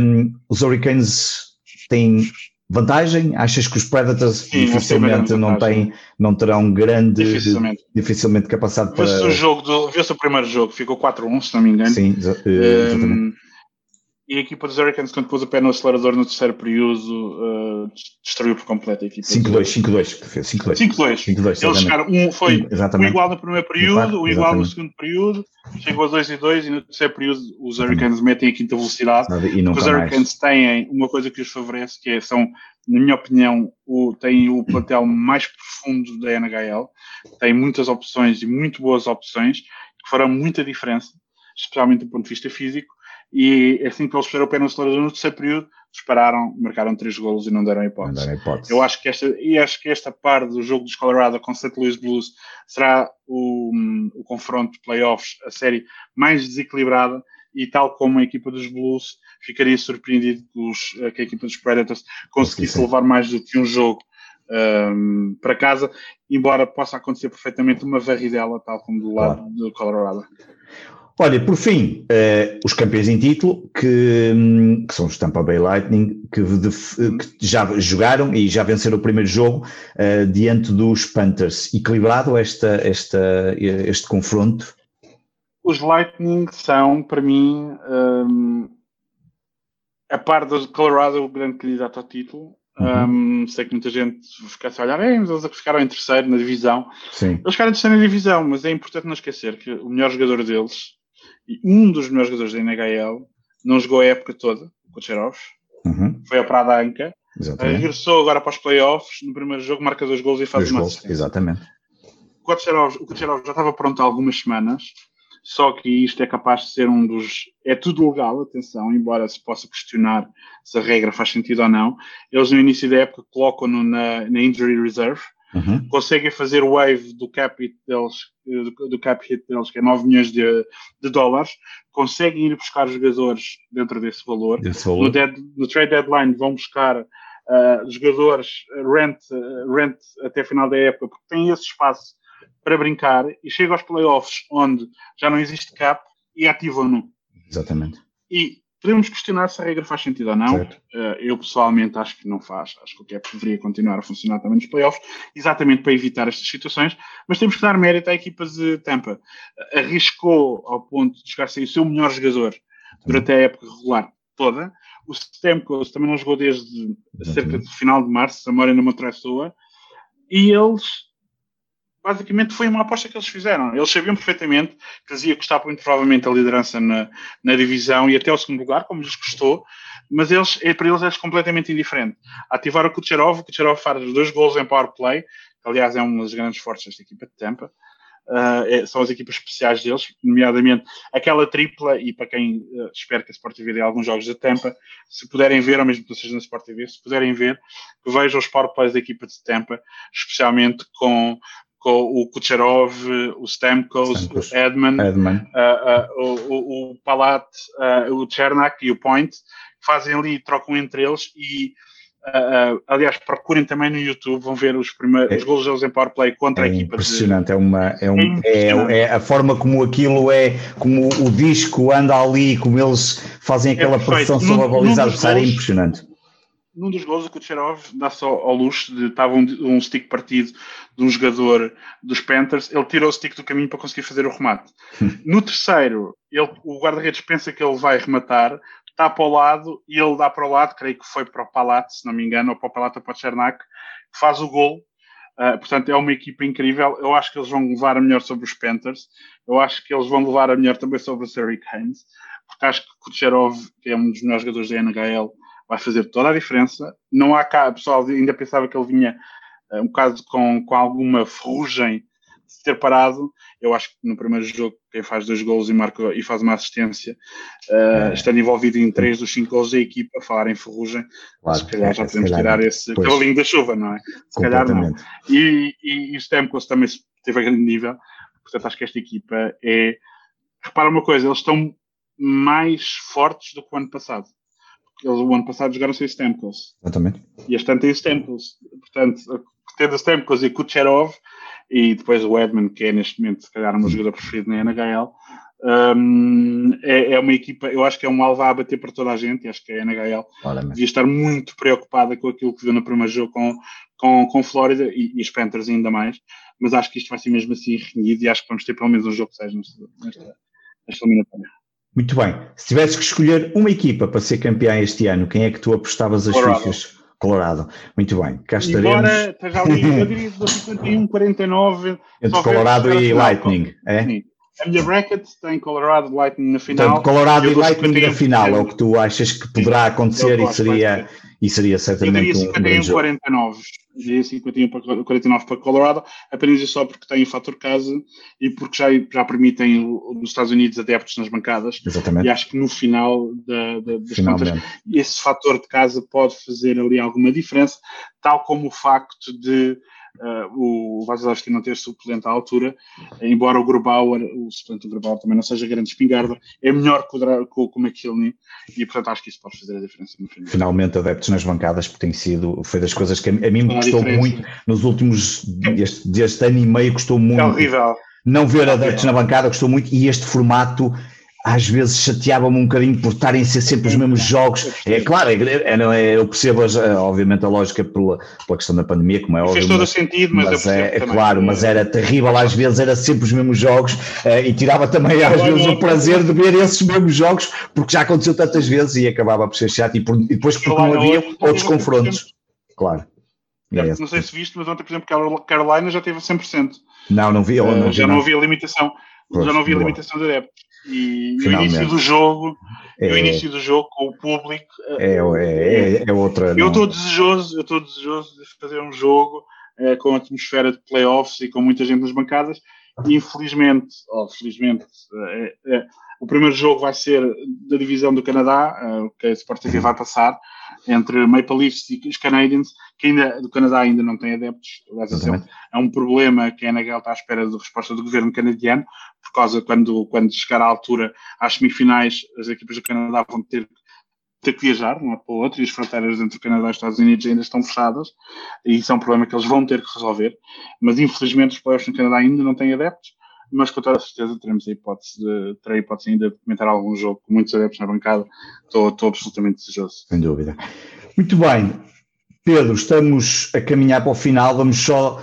Um, os Hurricanes têm vantagem? Achas que os Predators Sim, dificilmente não, têm, não terão grande dificilmente, dificilmente capacidade para. Viu-se o, jogo do, viu o primeiro jogo, ficou 4-1, se não me engano. Sim, exatamente. Um, e a equipa dos Hurricanes, quando pôs o pé no acelerador no terceiro período, uh, destruiu por completo a equipa. 5-2, 5-2. 5-2. Eles chegaram, um foi um igual no primeiro período, um igual no segundo período, chegou a 2 e 2 e no terceiro período os Hurricanes metem a quinta velocidade. E os Hurricanes têm uma coisa que os favorece, que é, são, na minha opinião, o, têm o plantel mais profundo da NHL, têm muitas opções e muito boas opções, que farão muita diferença, especialmente do ponto de vista físico e assim que eles puseram o pé no acelerador no terceiro período, dispararam, marcaram três golos e não deram hipótese. Não deram hipótese. Eu acho que esta, e acho que esta parte do jogo dos Colorado com St. Louis Blues será o, o confronto de playoffs, a série mais desequilibrada e tal como a equipa dos Blues, ficaria surpreendido que, os, que a equipa dos Predators conseguisse levar mais do que um jogo um, para casa, embora possa acontecer perfeitamente uma varridela, tal como do lado claro. do Colorado. Olha, por fim, uh, os campeões em título, que, hum, que, são os Tampa Bay Lightning, que, de, que, já jogaram e já venceram o primeiro jogo uh, diante dos Panthers. Equilibrado esta, esta, este confronto? Os Lightning são, para mim, um, a par do Colorado, o grande candidato ao título. Uhum. Um, sei que muita gente ficasse a olhar, mas eles ficaram em terceiro na divisão. Sim. Eles ficaram em terceiro na divisão, mas é importante não esquecer que o melhor jogador deles e um dos melhores jogadores da NHL não jogou a época toda, o Kucherov, uhum. foi operado à anca, regressou agora para os playoffs, no primeiro jogo marca dois gols e faz dois uma gols, Exatamente. O Kucherov, o Kucherov já estava pronto há algumas semanas, só que isto é capaz de ser um dos. É tudo legal, atenção, embora se possa questionar se a regra faz sentido ou não. Eles no início da época colocam-no na, na Injury Reserve, uhum. conseguem fazer o wave do cap hit deles, do, do cap hit deles, que é 9 milhões de, de dólares, conseguem ir buscar jogadores dentro desse valor. Valor. No, dead, no, trade deadline vão buscar uh, jogadores rent, uh, rent até a final da época, porque têm esse espaço para brincar e chega aos playoffs onde já não existe cap e ativam-no. Exatamente. E Podemos questionar se a regra faz sentido ou não. Uh, eu pessoalmente acho que não faz. Acho que o CAP deveria continuar a funcionar também nos playoffs, exatamente para evitar estas situações. Mas temos que dar mérito à equipa de Tampa. Uh, arriscou ao ponto de chegar a ser o seu melhor jogador durante a época regular toda. O Stamkos também não jogou desde cerca do final de março, a memória não me atrasou. E eles basicamente foi uma aposta que eles fizeram. Eles sabiam perfeitamente que lhes ia custar muito provavelmente a liderança na, na divisão e até o segundo lugar, como lhes custou, mas eles, é, para eles é completamente indiferente. Ativar o Kucherov, o Kucherov faz dois gols em power play, que aliás é uma das grandes forças desta equipa de Tampa. Uh, é, são as equipas especiais deles, nomeadamente aquela tripla, e para quem uh, espera que a Sport TV dê alguns jogos da Tampa, se puderem ver, ou mesmo que seja na Sport TV, se puderem ver, vejam os power plays da equipa de Tampa, especialmente com com o Kucherov, o Stamkos, Stamkos. o Edman, Edman. Uh, uh, o, o, Palat, uh, o Chernak e o Point, fazem ali, trocam entre eles e aliás, procurem também no YouTube, vão ver os primeiros é, os gols deles em powerplay contra é a equipa. Impressionante, de... é uma é, um, é, é, é, a forma como aquilo é, como o disco anda ali, como eles fazem é aquela pressão sobre a baliza adversária, é impressionante num dos gols o Kucherov dá só ao luxo de estava um, um, stick partido de um jogador dos Panthers, ele tirou o stick do caminho para conseguir fazer o remate. no terceiro, ele, o guarda-redes pensa que ele vai rematar, está para o lado e ele dá para o lado, creio que foi para o Palat, se não me engano, ou para o Palat ou para o Chernak, faz o gol. Uh, portanto, é uma equipa incrível. Eu acho que eles vão levar a melhor sobre os Panthers. Eu acho que eles vão levar a melhor também sobre os Hurricanes. Porque acho que Kucherov, que é um dos melhores jogadores da NHL, vai fazer toda a diferença. Não há cá, pessoal ainda pensava que ele vinha uh, um bocado com, com alguma ferrugem de ter parado. Eu acho que no primeiro jogo, quem faz dois gols e, marca, e faz uma assistência, uh, é. estando envolvido em três dos cinco gols da equipa, falar em ferrugem, claro, se calhar é, já podemos tirar esse cavalinho da chuva, não é? Se calhar não. E, e, e o Stamkos também teve a grande nível, portanto acho que esta equipa é. Repara uma coisa, eles estão mais fortes do que o ano passado eles o ano passado jogaram sem Stamkos. Exatamente. E este ano tem Stamkos. Portanto, tendo Stamkos e Kucherov, e depois o Edman, que é neste momento, se calhar, o meu jogador preferido na NHL, um, é, é, uma equipa, eu acho que é um alvo a bater para toda a gente, acho que a NHL Claramente. devia estar muito preocupada com aquilo que viu no primeiro jogo com, com, com Flórida e, e os Panthers ainda mais, mas acho que isto vai ser mesmo assim renhido e acho que vamos ter pelo menos um jogo 6 nesta, nesta, nesta eliminatória. Muito bem. Se tivesses que escolher uma equipa para ser campeã este ano, quem é que tu apostavas as Colorado. fichas? Colorado. Muito bem. Cá estaremos. Embora esteja ali, eu diria 51, 49. Entre Colorado e Lightning, é? A minha bracket tem Colorado Lightning na final. Portanto, Colorado e Lightning na final é o que tu achas que poderá acontecer e seria, e seria certamente eu diria 51, um 49 diria 51 para 49 para Colorado, apenas só porque tem o fator casa e porque já, já permitem os Estados Unidos adeptos nas bancadas. Exatamente. E acho que no final da, da, das contas, esse fator de casa pode fazer ali alguma diferença, tal como o facto de uh, o Vasilevski não ter suplente à altura, embora o Grubauer, o suplente do Grubauer também não seja grande espingarda, é melhor que o, o McKinney e portanto acho que isso pode fazer a diferença no final. Finalmente adeptos nas bancadas, porque tem sido, foi das coisas que a, mim me custou muito nos últimos, deste, deste ano e meio custou muito. É horrível. Não ver adeptos na bancada gostou muito e este formato às vezes chateava-me um bocadinho por estarem a ser sempre os mesmos jogos. É claro, é, é, é, eu percebo obviamente a lógica pela, pela questão da pandemia, como é óbvio. Fez todo o sentido, mas, mas é, é claro, mas era terrível às vezes, era sempre os mesmos jogos uh, e tirava também às vezes o prazer de ver esses mesmos jogos, porque já aconteceu tantas vezes e acabava por ser chato e, por, e depois porque não havia outros confrontos. Claro. É não sei se viste, mas ontem, por exemplo, Carolina já teve 100%. Não, não vi. Não, uh, já não havia limitação. Pois, já não havia limitação de adeptos. E, o início do jogo, é, o início do jogo com o público. É, é, é, é outra. Eu estou desejoso, eu estou desejoso de fazer um jogo é, com atmosfera de playoffs e com muita gente nas bancadas. E infelizmente, ou felizmente, é, é, o primeiro jogo vai ser da divisão do Canadá, uh, que a Sport TV vai passar, entre Maple Leafs e os Canadiens, que ainda, do Canadá ainda não tem adeptos. Aliás, é um problema que a NHL está à espera da resposta do governo canadiano, por causa quando, quando chegar à altura, às semifinais, as equipas do Canadá vão ter ter que viajar de um para o outro e as fronteiras entre o Canadá e os Estados Unidos ainda estão fechadas e isso é um problema que eles vão ter que resolver. Mas infelizmente os playoffs no Canadá ainda não têm adeptos mas com toda a certeza teremos a hipótese de, terei a hipótese ainda de comentar algum jogo com muitos adeptos na bancada. Estou, estou absolutamente desejoso. Sem dúvida. Muito bem. Pedro, estamos a caminhar para o final. Vamos só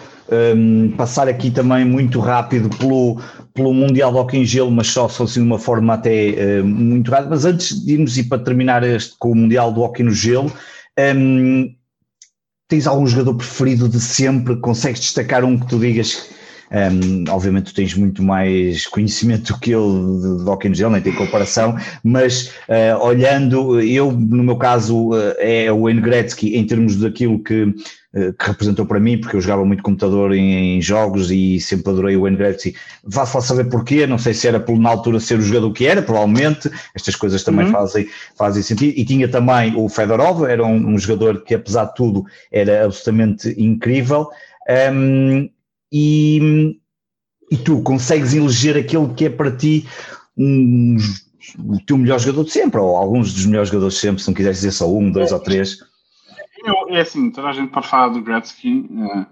um, passar aqui também muito rápido pelo, pelo Mundial de Hockey em Gelo, mas só, só assim de uma forma até uh, muito rápida. Mas antes de irmos e para terminar este com o Mundial do Hockey no Gelo, um, tens algum jogador preferido de sempre? Consegues destacar um que tu digas um, obviamente tu tens muito mais conhecimento do que eu de, de no gel, nem tem comparação, mas uh, olhando, eu no meu caso uh, é o Wayne Gretzky em termos daquilo que, uh, que representou para mim, porque eu jogava muito computador em, em jogos e sempre adorei o Wayne Gretzky. Vá-se lá saber porquê, não sei se era por na altura ser o jogador que era, provavelmente, estas coisas também uhum. fazem, fazem sentido. E tinha também o Fedorov, era um, um jogador que apesar de tudo era absolutamente incrível. Um, e, e tu consegues eleger aquele que é para ti um, o teu melhor jogador de sempre, ou alguns dos melhores jogadores de sempre, se não quiseres dizer só um, dois é, ou três. Eu, é assim, toda a gente pode falar do Gretzky, é,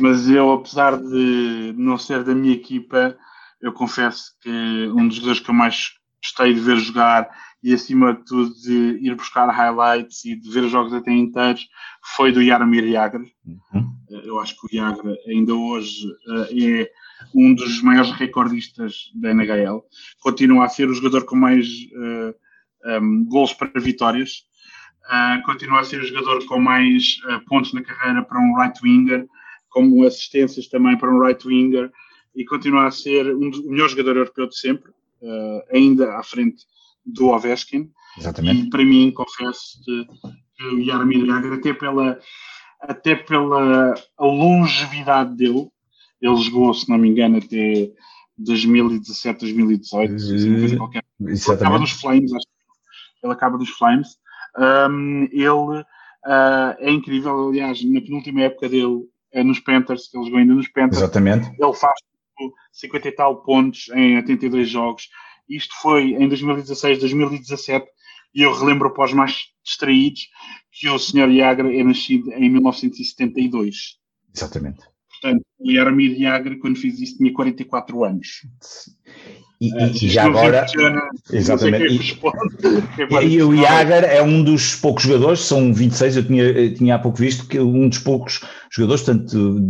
mas eu, apesar de não ser da minha equipa, eu confesso que um dos jogadores que eu mais gostei de ver jogar e acima de tudo de ir buscar highlights e de ver jogos até inteiros foi do Jaromir Jagr. Uhum. Eh, eu acho que o Jagr ainda hoje uh, é um dos maiores recordistas da NHL. Continua a ser o jogador com mais uh, eh, um, gols para vitórias. Uh, continua a ser o jogador com mais pontos na carreira para um right winger, como assistências também para um right winger e continua a ser um o melhor jogador europeu de sempre, ainda à frente do Ovechkin. Exatamente. E para mim, confesso que, o Jaromir Jagr, até pela, até pela longevidade dele, ele jogou, se não me engano, até 2017, 2018, uh, qualquer. Ele acaba dos Flames, acho que ele acaba dos Flames. Um, ele uh, é incrível, aliás, na penúltima época dele, é nos Panthers, que ele jogou ainda nos Panthers. Exatamente. Ele faz 50 e tal pontos em 82 jogos. Isto foi em 2016, 2017, e eu relembro para os mais distraídos que o Sr. Iagra é nascido em 1972. Exatamente. Portanto, o Yaramir Iagra, quando fiz isso, tinha 44 anos. E, e, e já agora. exatamente. E, e, o Iagar é um dos poucos jogadores, são 26, eu tinha, eu tinha há pouco visto, que um dos poucos jogadores, portanto,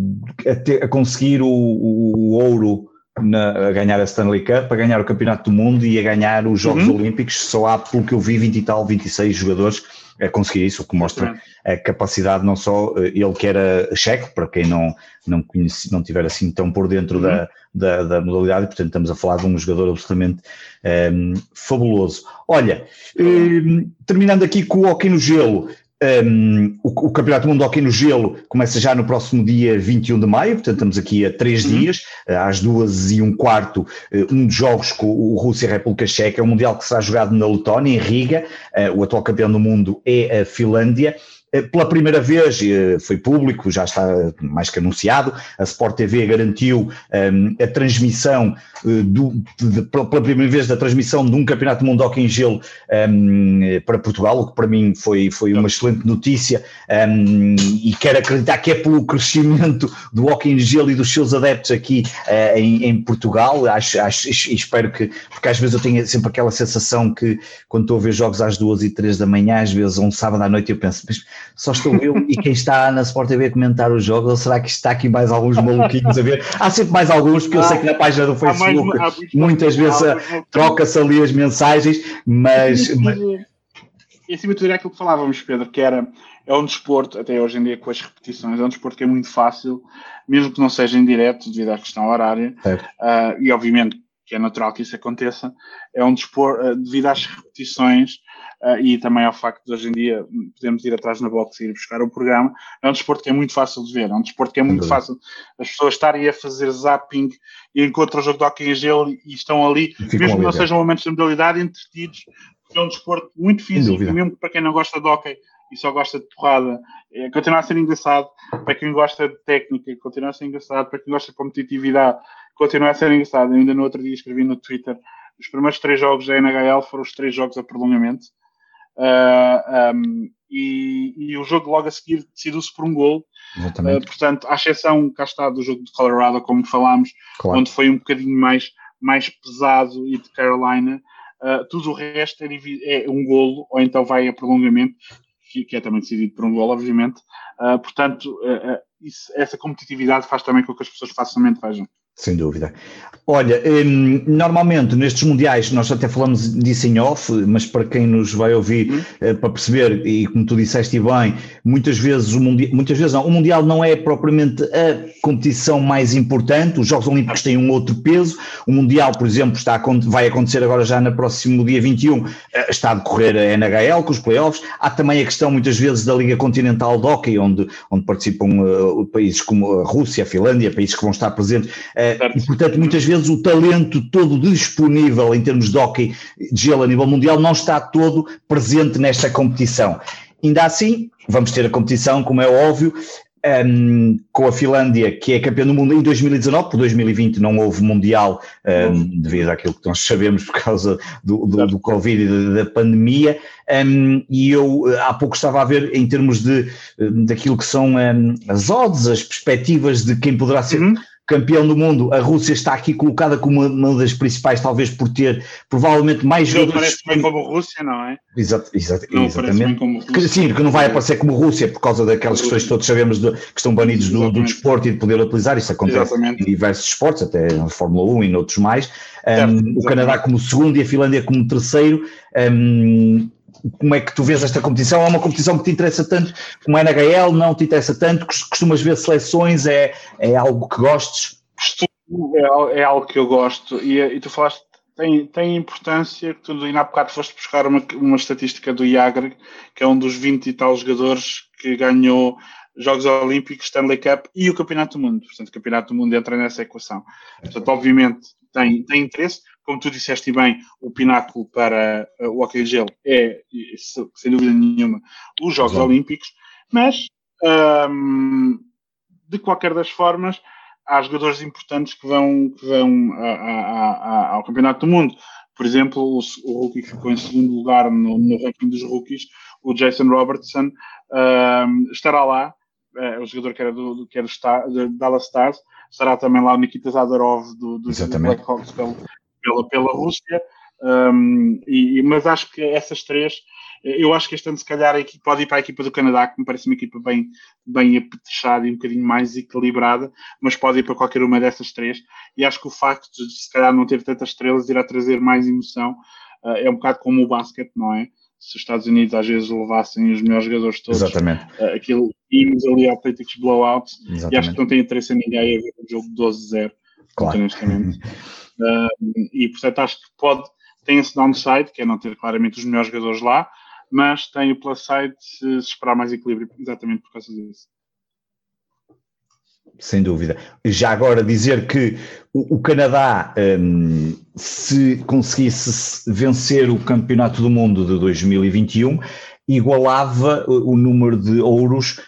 a, ter, a conseguir o, o, o ouro na, a ganhar a Stanley Cup, a ganhar o Campeonato do Mundo e a ganhar os Jogos uhum. Olímpicos. Só há, pelo que eu vi, 20 e tal, 26 jogadores a conseguir isso, o que mostra a capacidade, não só eh, ele que era checo, para quem não, não, conhece, não tiver assim tão por dentro uhum. da, da, da, modalidade, portanto estamos a falar de um jogador absolutamente um, ehm, fabuloso. Olha, um, ehm, terminando aqui com o hockey no gelo, um, o, o, Campeonato Mundo Hockey no Gelo começa já no próximo dia 21 de maio, portanto estamos aqui a três uhum. dias, eh, às duas e um quarto, eh, um dos jogos com o Rússia e a República Checa, é um Mundial que será jogado na Letónia, em Riga, uh, o atual campeão do mundo é a Finlândia, pela primeira vez, eh, foi público, já está mais que anunciado, a Sport TV garantiu um, a transmissão, do, de, pela primeira vez, da transmissão de um Campeonato Hockey em Gelo um, para Portugal, o que para mim foi, foi uma excelente notícia um, e quero acreditar que é pelo crescimento do Hockey em Gelo e dos seus adeptos aqui uh, em, em, Portugal, acho, acho, espero que, porque às vezes eu tenho sempre aquela sensação que quando estou a ver jogos às duas e três da manhã, às vezes um sábado à noite eu penso, mas só estou eu e quem está na Sport TV a comentar os jogos, ou será que está aqui mais alguns maluquinhos a ver? Há sempre mais alguns, porque eu sei que na página do Facebook mais, muitas vezes troca-se ali as mensagens, mas... E acima de tudo é aquilo que falávamos, Pedro, que era é um desporto, até hoje em dia com as repetições, é um desporto que é muito fácil, mesmo que não seja em direto, devido à questão horária, uh, e obviamente que é natural que isso aconteça, é um desporto, uh, devido às repetições uh, e também ao facto de hoje em dia podemos ir atrás na box e ir buscar o programa, é um desporto que é muito fácil de ver, é um desporto que é muito fácil as pessoas estarem a fazer zapping e encontram o jogo de hockey em gelo e estão ali, mesmo que não sejam momentos de modalidade, entretidos, porque é um desporto muito físico, mesmo para quem não gosta de hockey e só gosta de porrada, é, continua a ser engraçado para quem gosta de técnica, continua a ser engraçado para quem gosta de competitividade, continua a ser engraçado. Ainda no outro dia escrevi no Twitter os primeiros três jogos da NHL foram os três jogos a prolongamento. Uh, ah, um, e, e, o jogo logo a seguir decidiu-se por um gol. Uh, portanto, à exceção, cá está, do jogo de Colorado, como falámos, claro. onde foi um bocadinho mais, mais pesado, e de Carolina, uh, tudo o resto é, é, um golo, ou então vai a prolongamento, que, que é também decidido por um golo, obviamente. portanto, isso, essa competitividade faz também com que as pessoas facilmente vejam. Sem dúvida. Olha, hum, normalmente nestes mundiais, nós até falamos disso em off, mas para quem nos vai ouvir, uhum. Eh, para perceber, e como tu disseste bem, muitas vezes o mundial, muitas vezes não, o mundial não é propriamente a competição mais importante, os Jogos Olímpicos têm um outro peso, o mundial, por exemplo, está vai acontecer agora já no próximo dia 21, eh, está a decorrer a NHL com os playoffs, há também a questão muitas vezes da Liga Continental de Hockey, onde, onde participam uh, países como a Rússia, a Finlândia, países que vão estar presentes, e, portanto, muitas vezes o talento todo disponível em termos de hockey de gelo a nível mundial não está todo presente nesta competição. Ainda assim, vamos ter a competição, como é óbvio, um, com a Finlândia, que é campeã do mundo em 2019, por 2020 não houve Mundial, um, devido àquilo que nós sabemos por causa do, do, do Covid e da, pandemia, um, e eu há pouco estava a ver em termos de, daquilo que são as odds, as perspectivas de quem poderá ser. Uhum campeão do mundo, a Rússia está aqui colocada como uma das principais, talvez por ter provavelmente mais não jogadores. Não parece bem como Rússia, não é? Exato, exato, não exatamente. Como Rússia, sim, que não vai aparecer como Rússia por causa daquelas questões que todos sabemos de, que estão banidos do, do, desporto e de poder utilizar. Isso acontece exatamente. em diversos esportes, até na Fórmula 1 e noutros mais. Um, o Canadá como segundo e a Finlândia como terceiro. Um, como é que tu vês esta competição? É uma competição que te interessa tanto como a NHL? Não te interessa tanto? Costumas ver seleções? É, é algo que gostes? É, é algo que eu gosto. E, e tu falaste, tem, tem importância que tu ainda há bocado foste buscar uma, uma estatística do Iagre, que é um dos 20 e tal jogadores que ganhou Jogos Olímpicos, Stanley Cup e o Campeonato do Mundo. Portanto, o Campeonato do Mundo entra nessa equação. Portanto, obviamente, tem, tem interesse como tu disseste bem, o pináculo para uh, o hockey gelo é, sem dúvida nenhuma, os Jogos Exato. Olímpicos, mas um, de qualquer das formas, há jogadores importantes que vão, que vão a, a, a, ao Campeonato do Mundo. Por exemplo, o, o rookie que ficou em segundo lugar no, no ranking dos rookies, o Jason Robertson, um, estará lá. É, o jogador que era do, do que era do Star, Dallas Stars, estará também lá o Nikita Zadorov do, do Blackhawks pelo, pela, pela Rússia, um, e, mas acho que essas três, eu acho que este ano se calhar pode ir para a equipa do Canadá, que me parece uma equipa bem, bem apetrechada e um bocadinho mais equilibrada, mas pode ir para qualquer uma dessas três, e acho que o facto de se calhar não ter tantas estrelas irá trazer mais emoção, uh, é um bocado como o basquete, não é? Se os Estados Unidos às vezes levassem os melhores jogadores todos, Exatamente. Uh, aquilo íamos ali autênticos blowouts, Exatamente. e acho que não tem interesse em ninguém a ver um jogo 12-0, claro. honestamente. e portanto acho que pode, tem esse downside, que é não ter claramente os melhores jogadores lá, mas tem o plus side se, se esperar mais equilíbrio, exatamente por causa disso. Sem dúvida. Já agora dizer que o, o Canadá, um, se conseguisse vencer o Campeonato do Mundo de 2021, igualava o número de ouros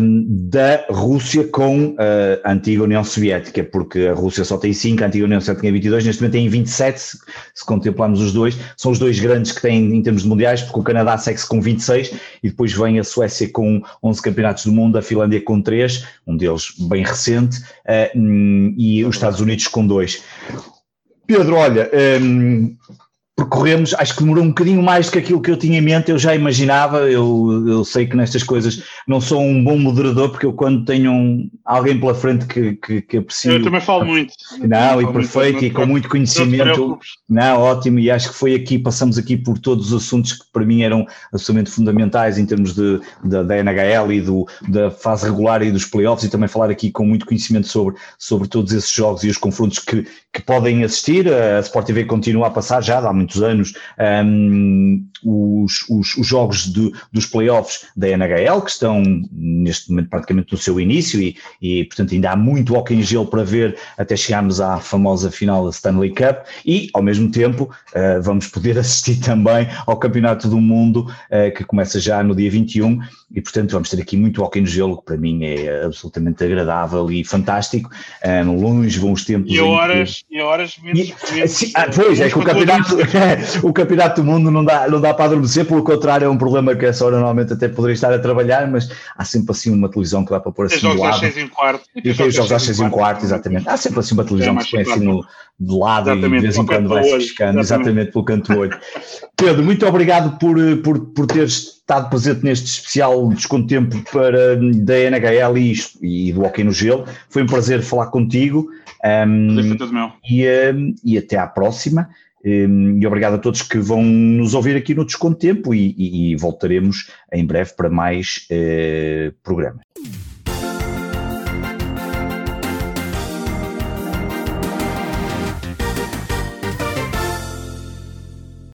um, da Rússia com a antiga União Soviética, porque a Rússia só tem 5, a antiga União Soviética tem 22, neste momento tem 27, se, se contemplarmos os dois, são os dois grandes que têm em termos de mundiais, porque o Canadá segue-se com 26 e depois vem a Suécia com 11 campeonatos do mundo, a Finlândia com 3, um deles bem recente, uh, e os Estados Unidos com 2. Pedro, olha, um, percorremos, acho que demorou um bocadinho mais do que aquilo que eu tinha em mente, eu já imaginava, eu, eu sei que nestas coisas não sou um bom moderador, porque eu quando tenho um, alguém pela frente que, que, que aprecio... Eu também falo muito. Não, e perfeito, muito, e com muito conhecimento. Não, ótimo, e acho que foi aqui, passamos aqui por todos os assuntos que para mim eram absolutamente fundamentais em termos de, de da NHL e do, da fase regular e dos playoffs, e também falar aqui com muito conhecimento sobre, sobre todos esses jogos e os confrontos que, que podem assistir, a Sport TV continua a passar já há muito muitos anos um, os, os, os, jogos de, dos playoffs da NHL, que estão neste momento praticamente no seu início e, e portanto ainda há muito hockey em gelo para ver até chegarmos à famosa final da Stanley Cup e ao mesmo tempo uh, vamos poder assistir também ao Campeonato do Mundo uh, que começa já no dia 21 e portanto vamos ter aqui muito hockey no gelo que para mim é absolutamente agradável e fantástico. Um, longe vão os tempos e horas, que... e horas menos, e, sim, ah, pois é que o campeonato o campeonato do mundo não dá, não dá para adormecer, pelo contrário, é um problema que essa hora normalmente até poderia estar a trabalhar, mas há sempre assim uma televisão que dá para pôr assim do lado. Às um quarto. E tem os jogos às seis e um quarto, exatamente. Há sempre assim uma televisão é que se põe assim no, de lado exatamente, e de vez em quando vai-se pescando, exatamente pelo canto do olho. Pedro, muito obrigado por, por, por teres estado presente neste especial Desconto Tempo para, da NHL e, e do Hockey no Gelo. Foi um prazer falar contigo. Um, e, um, e até à próxima. Hum, e obrigado a todos que vão nos ouvir aqui no Desconto Tempo e, e, e voltaremos em breve para mais eh, programas.